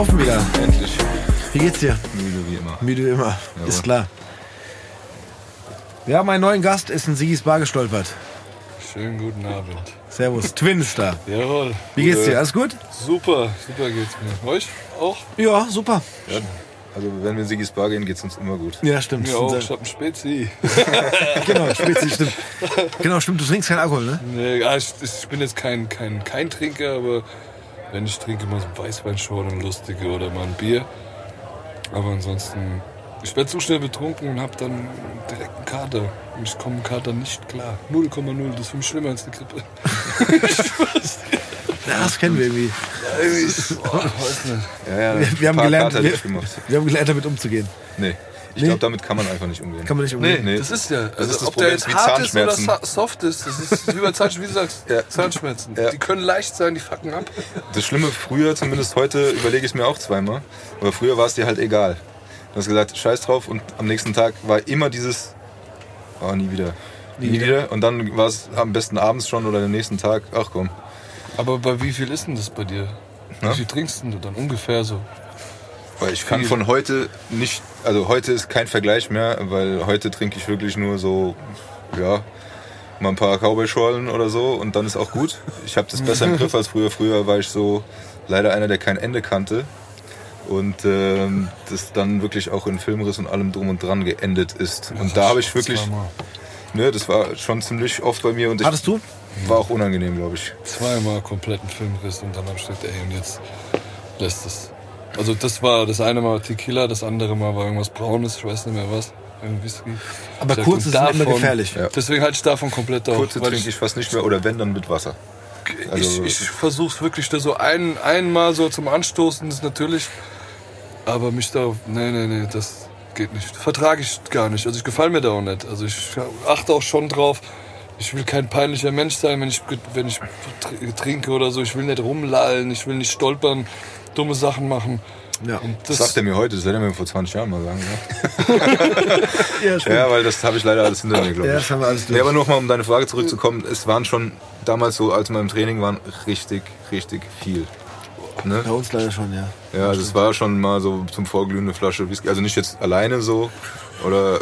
laufen wieder. Endlich. Wie geht's dir? Müde wie immer. Müde wie immer. Ist klar. Wir haben einen neuen Gast, ist in Sigis Bar gestolpert. Schönen guten Abend. Servus, Twin ist da. Jawohl. Wie geht's dir? Alles gut? Super, super geht's mir. Euch auch? Ja, super. Ja, also wenn wir in Sigis Bar gehen, geht's uns immer gut. Ja, stimmt. Mir auch. Ich hab einen Spezi. genau, Spezi, stimmt. Genau, stimmt. Du trinkst keinen Alkohol, ne? Nee, ja, ich, ich bin jetzt kein, kein, kein Trinker, aber wenn ich trinke, mal so ein Weißwein schon, ein lustige oder mal ein Bier. Aber ansonsten, ich werde zu schnell betrunken und habe dann direkt einen Kater. Und ich komme Kater nicht klar. 0,0, das ist für mich schlimmer als eine Grippe. Ja, das kennen wir irgendwie. Ich, boah, weiß nicht. Ja, ja, Wir, wir, haben gelernt, wir, wir haben gelernt, damit umzugehen. Nee. Ich Nee. glaube, damit kann man einfach nicht umgehen. Kann man nicht umgehen. Nee, Nee. das ist ja. Also, ist das ob Problem, der jetzt wie hart ist oder soft ist, das ist wie bei Zahnschmerzen, wie du sagst, Ja. Zahnschmerzen. Ja. Die können leicht sein, die fucken ab. Das Schlimme früher, zumindest heute, überlege ich es mir auch zweimal. Aber früher war es dir halt egal. Du hast gesagt, scheiß drauf und am nächsten Tag war immer dieses, oh, nie wieder. Nie, wieder. wieder. Und dann war es am besten abends schon oder den nächsten Tag, ach komm. Aber bei wie viel ist denn das bei dir? Na? Wie viel trinkst denn du dann ungefähr so? Weil ich kann von heute nicht, also heute ist kein Vergleich mehr, weil heute trinke ich wirklich nur so, ja, mal ein paar Cowboy-Schorlen oder so und dann ist auch gut. Ich habe das besser im Griff als früher. Früher war ich so leider einer, der kein Ende kannte und ähm, das dann wirklich auch in Filmriss und allem drum und dran geendet ist. Und da habe ich wirklich, ne, das war schon ziemlich oft bei mir und ich Hattest du? war auch unangenehm, glaube ich. zweimal kompletten Filmriss und dann ich gesagt, ey, und jetzt lässt es. Also das war das eine Mal Tequila, das andere Mal war irgendwas Braunes, ich weiß nicht mehr was. Whisky. Aber kurz ist immer davon- gefährlich. Ja. Deswegen halte ich davon komplett auf. Kurze trinke ich fast nicht mehr oder wenn, dann mit Wasser. Also- ich, ich versuche wirklich da so ein, einmal so zum Anstoßen, ist natürlich. Aber mich da, nee, nee, nee, das geht nicht. Vertrage ich gar nicht. Also ich gefalle mir da auch nicht. Also ich achte auch schon drauf. Ich will kein peinlicher Mensch sein, wenn ich, wenn ich tr- trinke oder so. Ich will nicht rumlallen, ich will nicht stolpern, dumme Sachen machen. Ja. Und Das das, sagt er mir heute, das hätte er mir vor 20 Jahren mal sagen. Ja? Ja, stimmt. Ja, weil das habe ich leider alles hinter mir, glaube Ja, ich. das haben wir alles durch. Ja, aber nochmal, um deine Frage zurückzukommen, es waren schon damals so, als wir im Training waren, richtig, richtig viel. Ne? Bei uns leider schon, ja. Ja, also es war schon mal so zum Vorglühen eine Flasche Whisky. Also nicht jetzt alleine so oder,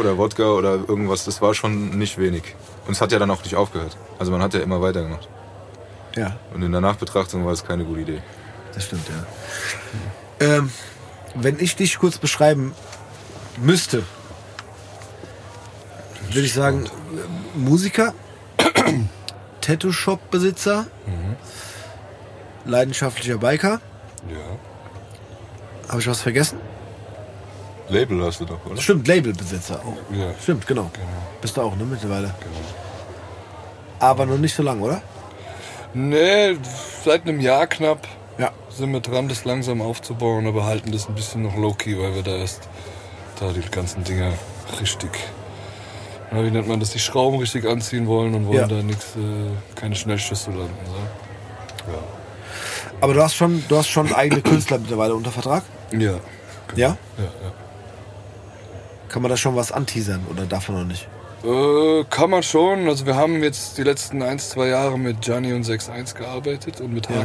oder Wodka oder irgendwas, das war schon nicht wenig. Und es hat ja dann auch nicht aufgehört. Also man hat ja immer weitergemacht. Ja, Und in der Nachbetrachtung war es keine gute Idee. Das stimmt, ja. Ähm, wenn ich dich kurz beschreiben müsste, würde ich sagen, äh, Musiker, Tattoo-Shop-Besitzer, leidenschaftlicher Biker. ja, Habe ich was vergessen? Label hast du doch, oder? Stimmt, Labelbesitzer auch. ja, Stimmt, genau. genau, Bist du auch, ne, mittlerweile. genau. Aber noch nicht so lange, oder? Nee, seit einem Jahr knapp Ja. sind wir dran, das langsam aufzubauen, aber halten das ein bisschen noch low-key, weil wir da erst da die ganzen Dinger richtig, na, wie nennt man das, die Schrauben richtig anziehen wollen und wollen Ja. da nichts, äh, keine Schnellschüsse landen. So. Aber du hast schon, du hast schon eigene Künstler mittlerweile unter Vertrag? Ja. ja, Ja? ja, ja. Kann man da schon was anteasern oder darf man noch nicht? Äh, kann man schon. Also wir haben jetzt die letzten ein, zwei Jahre mit Gianni und 6.1 gearbeitet und mit Ja.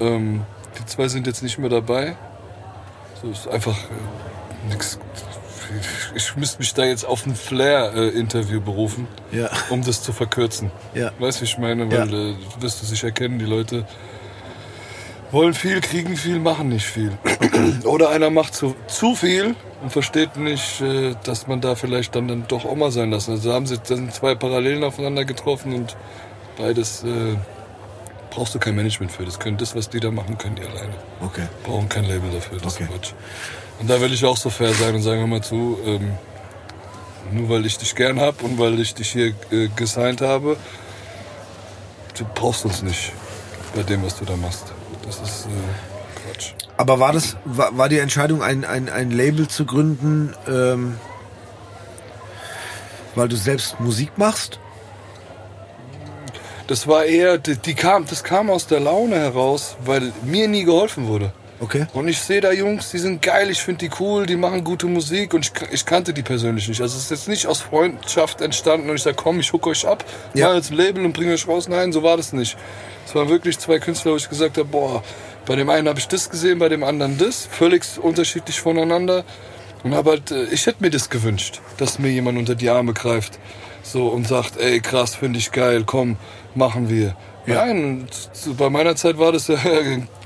Ähm, die zwei sind jetzt nicht mehr dabei. So ist einfach äh, nix. Ich, müsste mich da jetzt auf ein Flair-Interview berufen, Ja. um das zu verkürzen. Ja. Weißt du, wie ich meine? Ja. Weil äh, du wirst du sicher kennen, die Leute wollen viel, kriegen viel, machen nicht viel. Oder einer macht zu, zu viel und versteht nicht, äh, dass man da vielleicht dann, dann doch auch mal sein lassen. Also da haben sie, da sind zwei Parallelen aufeinander getroffen und beides äh, brauchst du kein Management für. Das können das, was die da machen, können die alleine. Okay. Brauchen kein Label dafür, das Okay. ist Quatsch. Und da will ich auch so fair sein und sagen, hör mal zu, ähm, nur weil ich dich gern hab und weil ich dich hier äh, gesigned habe, du brauchst uns nicht bei dem, was du da machst. Das ist äh, Quatsch. Aber war das, war, war die Entscheidung, ein, ein, ein Label zu gründen, ähm, weil du selbst Musik machst? Das war eher, die, die kam, das kam aus der Laune heraus, weil mir nie geholfen wurde. Okay. Und ich sehe da Jungs, die sind geil, ich finde die cool, die machen gute Musik und ich, ich kannte die persönlich nicht. Also es ist jetzt nicht aus Freundschaft entstanden und ich sage, komm, ich huck euch ab, Ja. mach jetzt ein Label und bringe euch raus. Nein, so war das nicht. Es waren wirklich zwei Künstler, wo ich gesagt habe, boah, bei dem einen habe ich das gesehen, bei dem anderen das, völlig unterschiedlich voneinander. Und habe halt, äh, ich hätte mir das gewünscht, dass mir jemand unter die Arme greift so und sagt, ey krass, finde ich geil, komm, machen wir. Ja. Nein, bei meiner Zeit war das ja,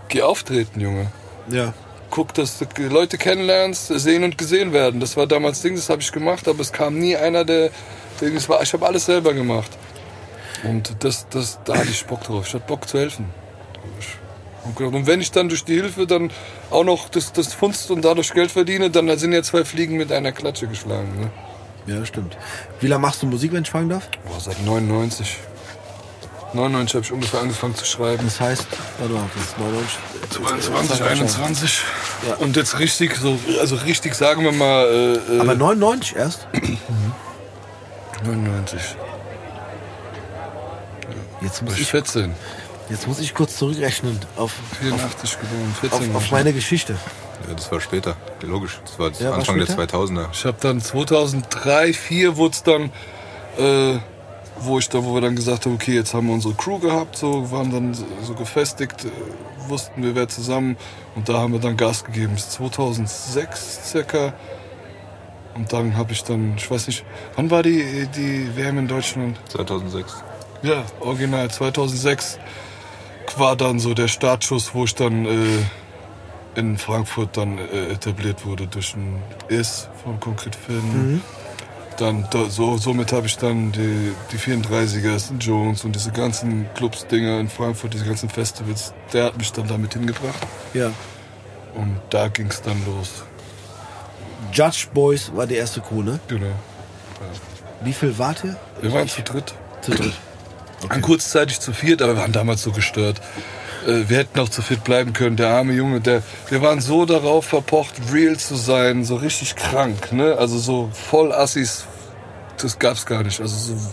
geh auftreten, Junge Ja. guck, dass du Leute kennenlernst, sehen und gesehen werden. Das war damals Ding, das habe ich gemacht, aber es kam nie einer, der, das war. Ich habe alles selber gemacht. Und das, das, da hatte ich Bock drauf. Ich hatte Bock zu helfen. Und wenn ich dann durch die Hilfe dann auch noch das, das Funst und dadurch Geld verdiene, dann sind ja zwei Fliegen mit einer Klatsche geschlagen. Ne? Ja, stimmt. Wie lange machst du Musik, wenn ich fragen darf? Boah, seit 99. 99 habe ich ungefähr angefangen zu schreiben. Das heißt, warte mal, das ist 99. 22, 21. Ja. Und jetzt richtig, so, also richtig sagen wir mal. Äh, äh, Aber 99 erst? 99. Jetzt muss War ich ich, 14. jetzt muss ich kurz zurückrechnen auf, 84 geboren, 14. auf, war auf meine Geschichte. Ja, das war später. Logisch. Das war Ja, war Anfang der später? 2000er. Ich habe dann 2003, 2004 wurde es dann, äh, wo ich da, wo wir dann gesagt haben, okay, jetzt haben wir unsere Crew gehabt, so waren dann so, so gefestigt, äh, wussten wir wer zusammen und da haben wir dann Gas gegeben. Das ist 2006 circa. Und dann habe ich dann, ich weiß nicht, wann war die die WM in Deutschland? 2006. Ja, original 2006 war dann so der Startschuss, wo ich dann äh, in Frankfurt dann äh, etabliert wurde durch ein Is von Concrete Film. Dann da, so, somit habe ich dann die, die 34er, St. Jones und diese ganzen Clubs, Dinger in Frankfurt, diese ganzen Festivals, der hat mich dann damit hingebracht. Ja. Und da ging es dann los. Judge Boys war die erste Crew, ne? Genau. Wie viel wart ihr? Wir waren zu dritt. Zu dritt. Waren kurzzeitig zu viert, aber wir waren damals so gestört. Äh, Wir hätten auch zu viert bleiben können. Der arme Junge, der, wir waren so darauf verpocht, real zu sein, so richtig krank, ne? Also so voll Assis, das gab's gar nicht. Also so.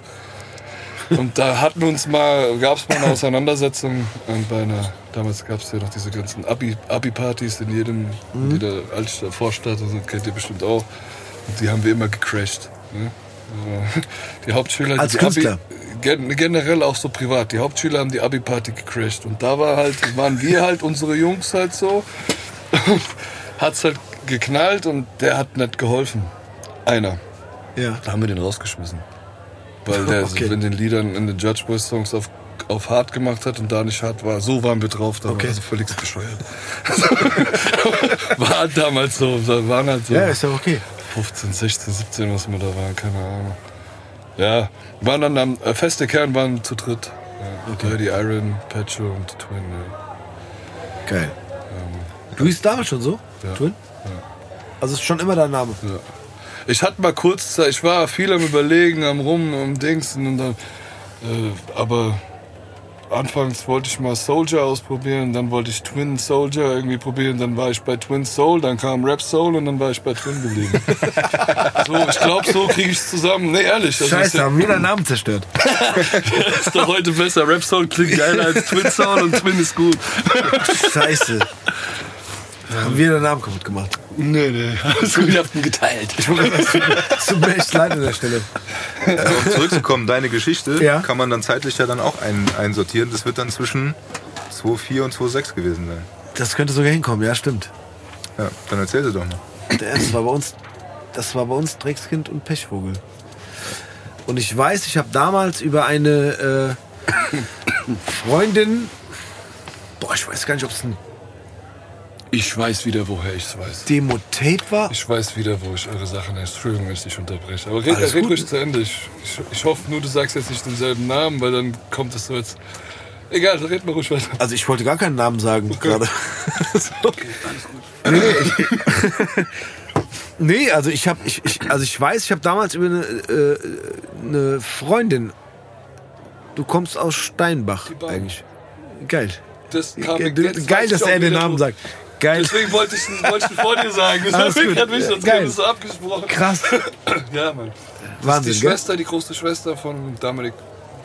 Und da hatten uns mal, gab's mal eine Auseinandersetzung bei einer, damals gab's ja noch diese ganzen Abi- Abi-Partys in jedem, in jeder Altstadt, Vorstadt, und so, kennt ihr bestimmt auch. Und die haben wir immer gecrashed. Ne? Also, Die Hauptschüler, Als die Künstler? Abi, gen generell auch so privat. Die Hauptschüler haben die Abi-Party gecrashed. Und da war halt, waren wir halt, unsere Jungs halt so. Hat's halt geknallt und der hat nicht geholfen. Einer. Ja. Da haben wir den rausgeschmissen. Weil der Okay. in den Liedern, in den Judge Boys Songs auf, auf hart gemacht hat und da nicht hart war. So waren wir drauf, da Okay. also völlig bescheuert. war damals so, waren halt so Ja, ist ja okay. 15, 16, 17, was wir da waren, keine Ahnung. Ja, waren dann am äh, feste Kern waren zu dritt. Ja, okay. Die Iron, Petro und Twin. Ja. Geil. Du hieß damals schon so? Ja. Twin? Also ist schon immer dein Name. Ja. Ich hatte mal kurz Zeit, ich war viel am Überlegen, am Rum, am Dingsen und dann, äh, aber anfangs wollte ich mal Soldier ausprobieren, dann wollte ich Twin Soldier irgendwie probieren, dann war ich bei Twin Soul, dann kam Rap Soul und dann war ich bei Twin geblieben. so, ich glaube, so kriege ich es zusammen. Nee, ehrlich. Scheiße, haben wir deinen Namen zerstört. ist doch heute besser. Rap Soul klingt geiler als Twin Soul und Twin ist gut. Scheiße. Haben wir deinen Namen kaputt gemacht. Nee, nee. Ihn geteilt. Ich wollte Es tut mir echt leid an der Stelle. Um zurückzukommen, deine Geschichte Ja. kann man dann zeitlich ja dann auch ein, einsortieren. Das wird dann zwischen 2,4 und 2,6 gewesen sein. Das könnte sogar hinkommen, ja, stimmt. Ja, dann erzähl sie doch mal. Das war bei uns, das war bei uns Dreckskind und Pechvogel. Und ich weiß, ich habe damals über eine äh, Freundin, boah, ich weiß gar nicht, ob es ein Ich weiß wieder, woher ich es weiß. Demo-Tape war. Ich weiß wieder, wo ich eure Sachen heißt. Entschuldigung, wenn ich dich unterbreche. Aber red, Alles red gut. ruhig zu Ende. Ich, ich, ich hoffe nur, du sagst jetzt nicht denselben Namen, weil dann kommt es so jetzt. Egal, red mal ruhig weiter. Also ich wollte gar keinen Namen sagen gerade. so. Nee, ich, nee, also ich habe, ich, ich, also ich weiß, ich habe damals über eine, äh, eine Freundin. Du kommst aus Steinbach eigentlich. Geil. Das kam geil, dass er den Namen sagt. Geil. Deswegen wollte ich es vor dir sagen. Das gut. gerade wichtig, sonst Geil. so abgesprochen. Krass. Ja, Mann. Wahnsinn, die gell? Schwester, die große Schwester von Dominik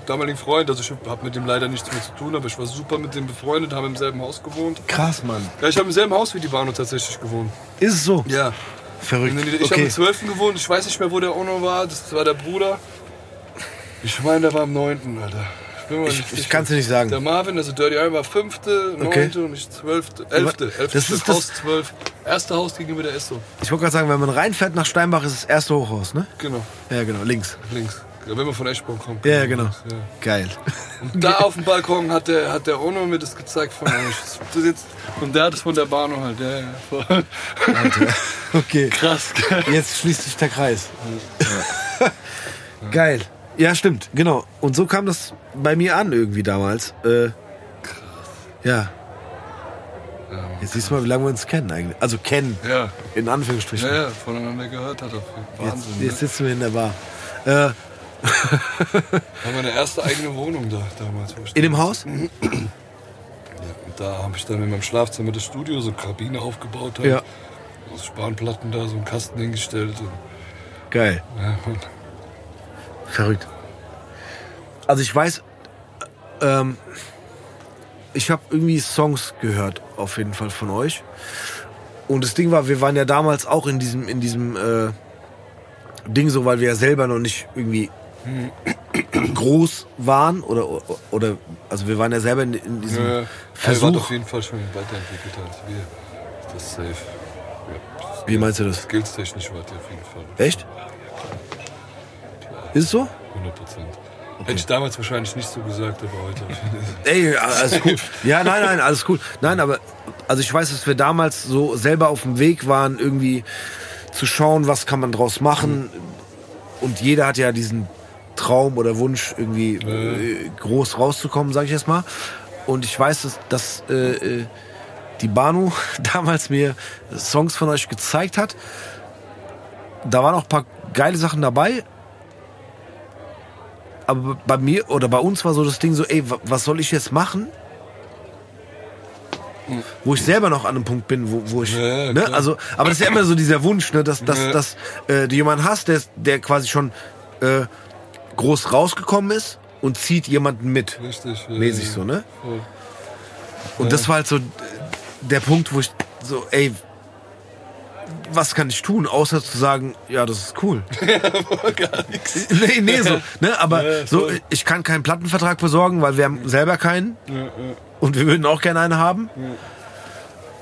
damaligen Freund. Also ich habe mit dem leider nichts mehr zu tun, aber ich war super mit dem befreundet, haben im selben Haus gewohnt. Krass, Mann. Ja, ich habe im selben Haus wie die Bano tatsächlich gewohnt. Ist es so? Ja. Verrückt. Ich habe Okay. im 12. gewohnt, ich weiß nicht mehr, wo der Ono war, das war der Bruder. Ich meine, der war am 9. Alter. Ich, Ich, kann es dir nicht sagen. Der Marvin, also Dirty Iron war 5., 9. Okay. und ich 12., 11. 11. Das ist das- Haus 12. Erste Haus gegenüber der Esso. Ich wollte gerade sagen, wenn man reinfährt nach Steinbach, ist das erste Hochhaus, ne? Genau, Ja, genau, links. links. Ja, wenn man von Eschborn kommt. Ja, ja, genau. Ja. Geil. Und da auf dem Balkon hat der, hat der Ono mir das gezeigt von euch. Das und der hat es von der Bahn halt. Ja, ja, voll. Okay. Krass? Jetzt schließt sich der Kreis. Geil. Ja, stimmt, genau. Und so kam das bei mir an irgendwie damals. Äh, ja. Jetzt siehst du mal, wie lange wir uns kennen eigentlich. Also kennen, Ja. in Anführungsstrichen. Ja, ja, voneinander gehört hat. Wahnsinn. Jetzt, jetzt ne? sitzen wir in der Bar. Äh, War meine erste eigene Wohnung da damals. in dem Haus? Ja, und da habe ich dann in meinem Schlafzimmer das Studio, so eine Kabine aufgebaut. Halt. Ja. Aus Spanplatten da, so einen Kasten hingestellt. Und, Geil. ja, und Verrückt. Also ich weiß, ähm, ich habe irgendwie Songs gehört, auf jeden Fall von euch. Und das Ding war, wir waren ja damals auch in diesem, in diesem äh, Ding so, weil wir ja selber noch nicht irgendwie groß waren oder, oder also wir waren ja selber in, in diesem ja. Versuch. Ihr auf jeden Fall schon weiterentwickelt als wir. Das ist safe. Ja, Wie meinst du das? Skillstechnisch wart ihr auf jeden Fall. Echt? Ist es so? 100 Prozent. Hätte ich damals wahrscheinlich nicht so gesagt, aber heute. Ey, alles cool. Ja, nein, nein, alles cool. Nein, aber also ich weiß, dass wir damals so selber auf dem Weg waren, irgendwie zu schauen, was kann man draus machen. Und jeder hat ja diesen Traum oder Wunsch, irgendwie äh, groß rauszukommen, sage ich jetzt mal. Und ich weiß, dass, dass äh, äh, die Banu damals mir Songs von euch gezeigt hat. Da waren auch ein paar geile Sachen dabei. Aber bei mir oder bei uns war so das Ding so, ey, wa- was soll ich jetzt machen? Wo ich selber noch an einem Punkt bin, wo, wo ich. Ja, ne? Also, aber das ist ja immer so dieser Wunsch, ne, dass, dass, Ja. dass äh, du jemanden hast, der, der quasi schon äh, groß rausgekommen ist und zieht jemanden mit. Richtig. ja, Mäßig so, ne? Voll. Und das war halt so äh, der Punkt, wo ich so, ey, was kann ich tun, außer zu sagen, ja, das ist cool. Gar nichts. nee, nee, so, ne, aber Ja, so, ich kann keinen Plattenvertrag besorgen, weil wir haben selber keinen Ja, ja. und wir würden auch gerne einen haben.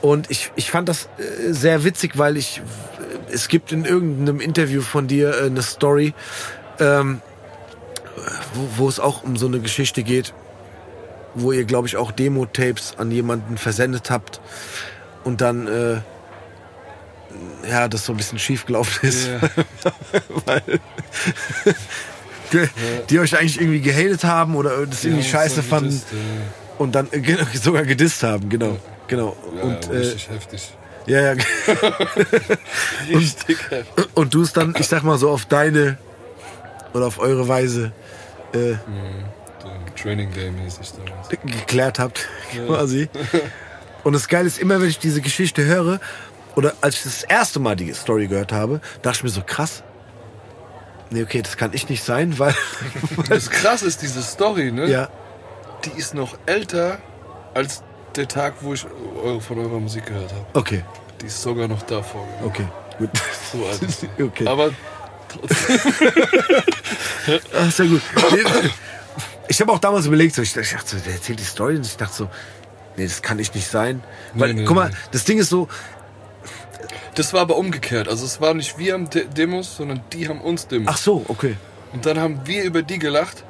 Und ich, ich fand das äh, sehr witzig, weil ich, äh, es gibt in irgendeinem Interview von dir äh, eine Story, ähm, wo, wo es auch um so eine Geschichte geht, wo ihr, glaube ich, auch Demo-Tapes an jemanden versendet habt und dann, äh, ja, das so ein bisschen schief gelaufen ist. Ja. weil die, euch eigentlich irgendwie gehatet haben oder das irgendwie Ja, scheiße fanden gedisst, und dann äh, sogar gedisst haben, genau. Genau. Ja, ja, und, ja, äh, richtig heftig. ja, ja. Heftig. und du es dann, ich sag mal so, auf deine oder auf eure Weise äh, So Training Day mäßig damals. geklärt habt, quasi. Und das Geile ist, immer wenn ich diese Geschichte höre, oder als ich das erste Mal die Story gehört habe, dachte ich mir so, krass. Nee, okay, das kann ich nicht sein, weil. Das krass ist diese Story, ne? ja, Die ist noch älter als der Tag, wo ich eure- von eurer Musik gehört habe. okay, Die ist sogar noch davor. okay, gut. So alt ist die. Okay. Aber Ach, sehr gut. Ich habe auch damals überlegt, so, ich dachte so, der erzählt die Story und ich dachte so, nee, das kann ich nicht sein. Weil, Nee, nee, guck mal, nee. das Ding ist so, das war aber umgekehrt. Also es war nicht wir haben De Demos, sondern die haben uns Demos. ach so, okay, Und dann haben wir über die gelacht.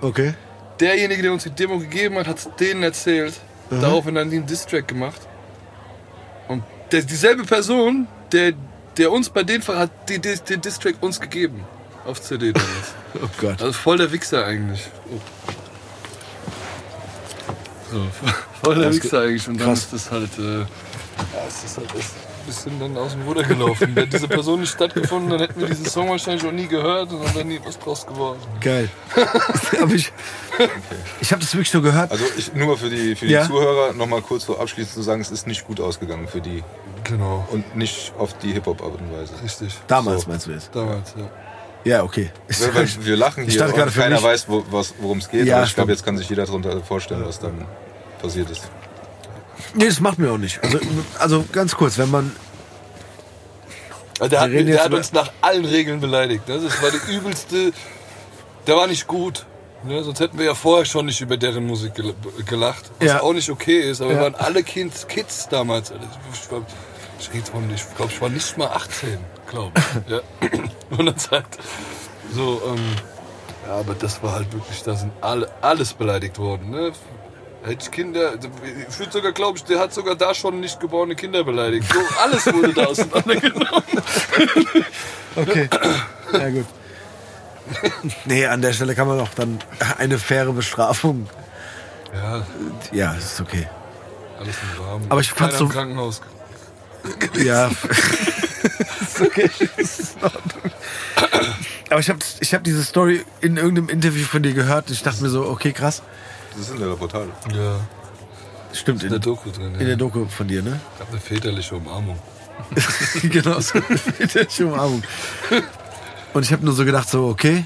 okay. Derjenige, der uns die Demo gegeben hat, hat es denen erzählt. Daraufhin haben die einen Distrack gemacht. Und der, dieselbe Person, der, der uns bei denen hat die, die, den Distrack uns gegeben. Auf CD damals. Oh Gott. Also voll der Wichser eigentlich. Oh. So, voll der Wichser eigentlich. Und dann krass. ist das halt, äh, ja, ist halt das ein bisschen dann aus dem Ruder gelaufen. Wäre diese Person nicht stattgefunden, dann hätten wir diesen Song wahrscheinlich auch nie gehört und dann wäre nie was draus geworden. Geil. Aber ich ich habe das wirklich so gehört. Also ich, nur für die, für die Ja. Zuhörer nochmal kurz so abschließend zu sagen, es ist nicht gut ausgegangen für die Genau. und nicht auf die Hip-Hop-Art und Weise. Richtig. Damals so. meinst du jetzt? Damals, ja. Ja, okay. Weil, weil wir lachen Ich hier dachte gerade und für keiner mich- weiß, wo, was- worum es geht. Ja, aber ich stimmt. glaube, jetzt kann sich jeder darunter vorstellen, was dann passiert ist. Nee, das macht mir auch nicht. Also, also ganz kurz, wenn man. Also der hat, der hat uns nach allen Regeln beleidigt. Ne? Das war die übelste. Der war nicht gut. Ne? Sonst hätten wir ja vorher schon nicht über deren Musik gel- gelacht. Was Ja. auch nicht okay ist. Aber Ja. wir waren alle Kids, Kids damals. Alter. Ich, war, ich. Ich glaube, ich war nicht mal 18, glaube ich. Ja. Und dann sagt so, ähm, ja, aber das war halt wirklich, da sind alle, alles beleidigt worden. Ne? Hätte Kinder, ich würde sogar glauben, der hat sogar da schon nicht geborene Kinder beleidigt. So, alles wurde da auseinandergenommen. Okay. Ja, gut. Nee, an der Stelle kann man auch dann eine faire Bestrafung. Ja, Ja, ist okay. alles im Rahmen. Aber ich fand's so- Krankenhaus. Ja. ist okay. Ist. Aber ich habe ich hab diese Story in irgendeinem Interview von dir gehört. Ich dachte mir so, okay, krass. Das ist in der Reportage. Ja, Stimmt, in der Doku drin. Ja. in der Doku von dir, ne? Ich hab eine väterliche Umarmung. genau so. Mit der Umarmung. Und ich habe nur so gedacht, so, okay,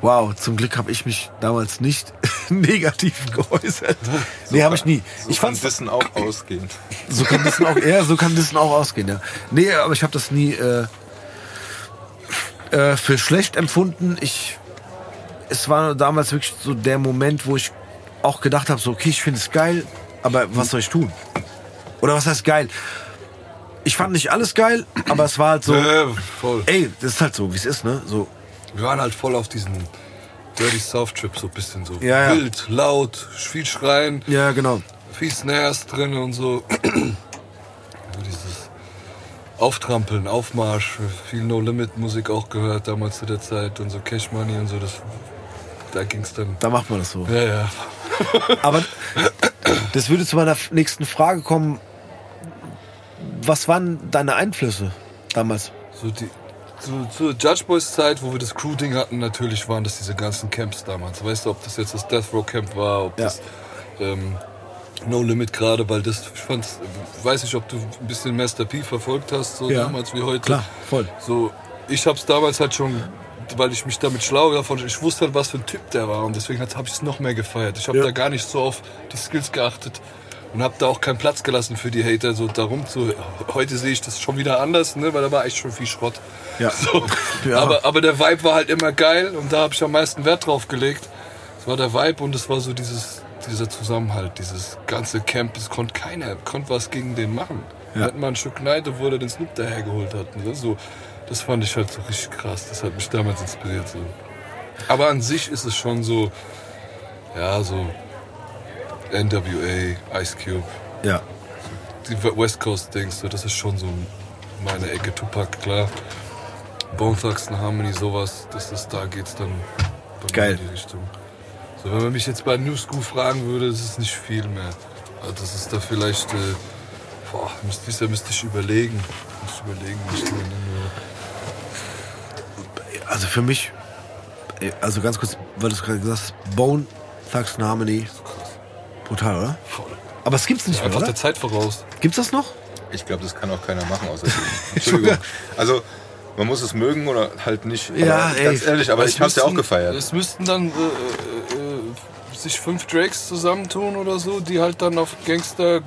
wow, zum Glück habe ich mich damals nicht negativ geäußert. nee, habe ich nie. So ich kann Wissen auch ausgehen. so kann das auch, ja, so kann das auch ausgehen, ja. Nee, aber ich habe das nie äh, äh, für schlecht empfunden. Ich, es war damals wirklich so der Moment, wo ich auch gedacht habe, so, okay, ich finde es geil, aber was soll ich tun? Oder was heißt geil? Ich fand nicht alles geil, aber es war halt so, Äh, voll. ey, das ist halt so, wie es ist, ne? So, Wir waren halt voll auf diesen Dirty South Trip, so ein bisschen so Ja, ja. wild, laut, viel Schreien, ja, genau. viel Snares drin und so. so dieses Auftrampeln, Aufmarsch, viel No-Limit-Musik auch gehört damals zu der Zeit und so Cash Money und so. Das, da ging's dann. Da macht man das so. Ja, ja. Aber das würde zu meiner nächsten Frage kommen. Was waren deine Einflüsse damals? So die, zu, zur Judge Boys Zeit, wo wir das Crew-Ding hatten, natürlich waren das diese ganzen Camps damals. Weißt du, ob das jetzt das Death Row Camp war, ob Ja. das ähm, No Limit gerade, weil das, ich fand's, weiß nicht, ob du ein bisschen Master P verfolgt hast, so Ja. damals wie heute. Klar, voll. So, ich hab's damals halt schon, weil ich mich damit schlau davon, ich wusste halt, was für ein Typ der war und deswegen habe ich es noch mehr gefeiert. Ich habe Ja. da gar nicht so auf die Skills geachtet und habe da auch keinen Platz gelassen für die Hater, so darum zu. Heute sehe ich das schon wieder anders, ne, weil da war echt schon viel Schrott. Ja. So. Ja. Aber, aber der Vibe war halt immer geil und da habe ich am meisten Wert drauf gelegt. Es war der Vibe und es war so dieses, dieser Zusammenhalt, dieses ganze Camp. Es konnte keiner, konnte was gegen den machen. Ja. Hat man ein Stück Neid, obwohl er den Snoop dahergeholt hat. Das, so, das fand ich halt so richtig krass. Das hat mich damals inspiriert. So. Aber an sich ist es schon so, ja, so NWA, Ice Cube, Ja. die West Coast Dings, so, das ist schon so meine Ecke. Tupac, klar. Bone Thugs and Harmony, sowas, das ist, da geht's dann Geil. in die Richtung. So, wenn man mich jetzt bei New School fragen würde, ist nicht viel mehr. Also das ist da vielleicht, äh, boah, müsste, ich- müsste ich überlegen. Müsste ich überlegen, was ich da nennen. Also für mich, ey, also ganz kurz, weil du es gerade gesagt hast, Bone, Thugs and Harmony. Brutal, oder? Voll. Aber es gibt's nicht mehr, Einfach oder? der Zeit voraus. Gibt's das noch? Ich glaube, das kann auch keiner machen, außer. Entschuldigung. Also, man muss es mögen oder halt nicht. Aber Ja, ey. ganz ehrlich, aber ich hab's ja auch müssten- gefeiert. Es müssten dann äh, äh, äh, sich fünf Drakes zusammentun oder so, die halt dann auf Gangster,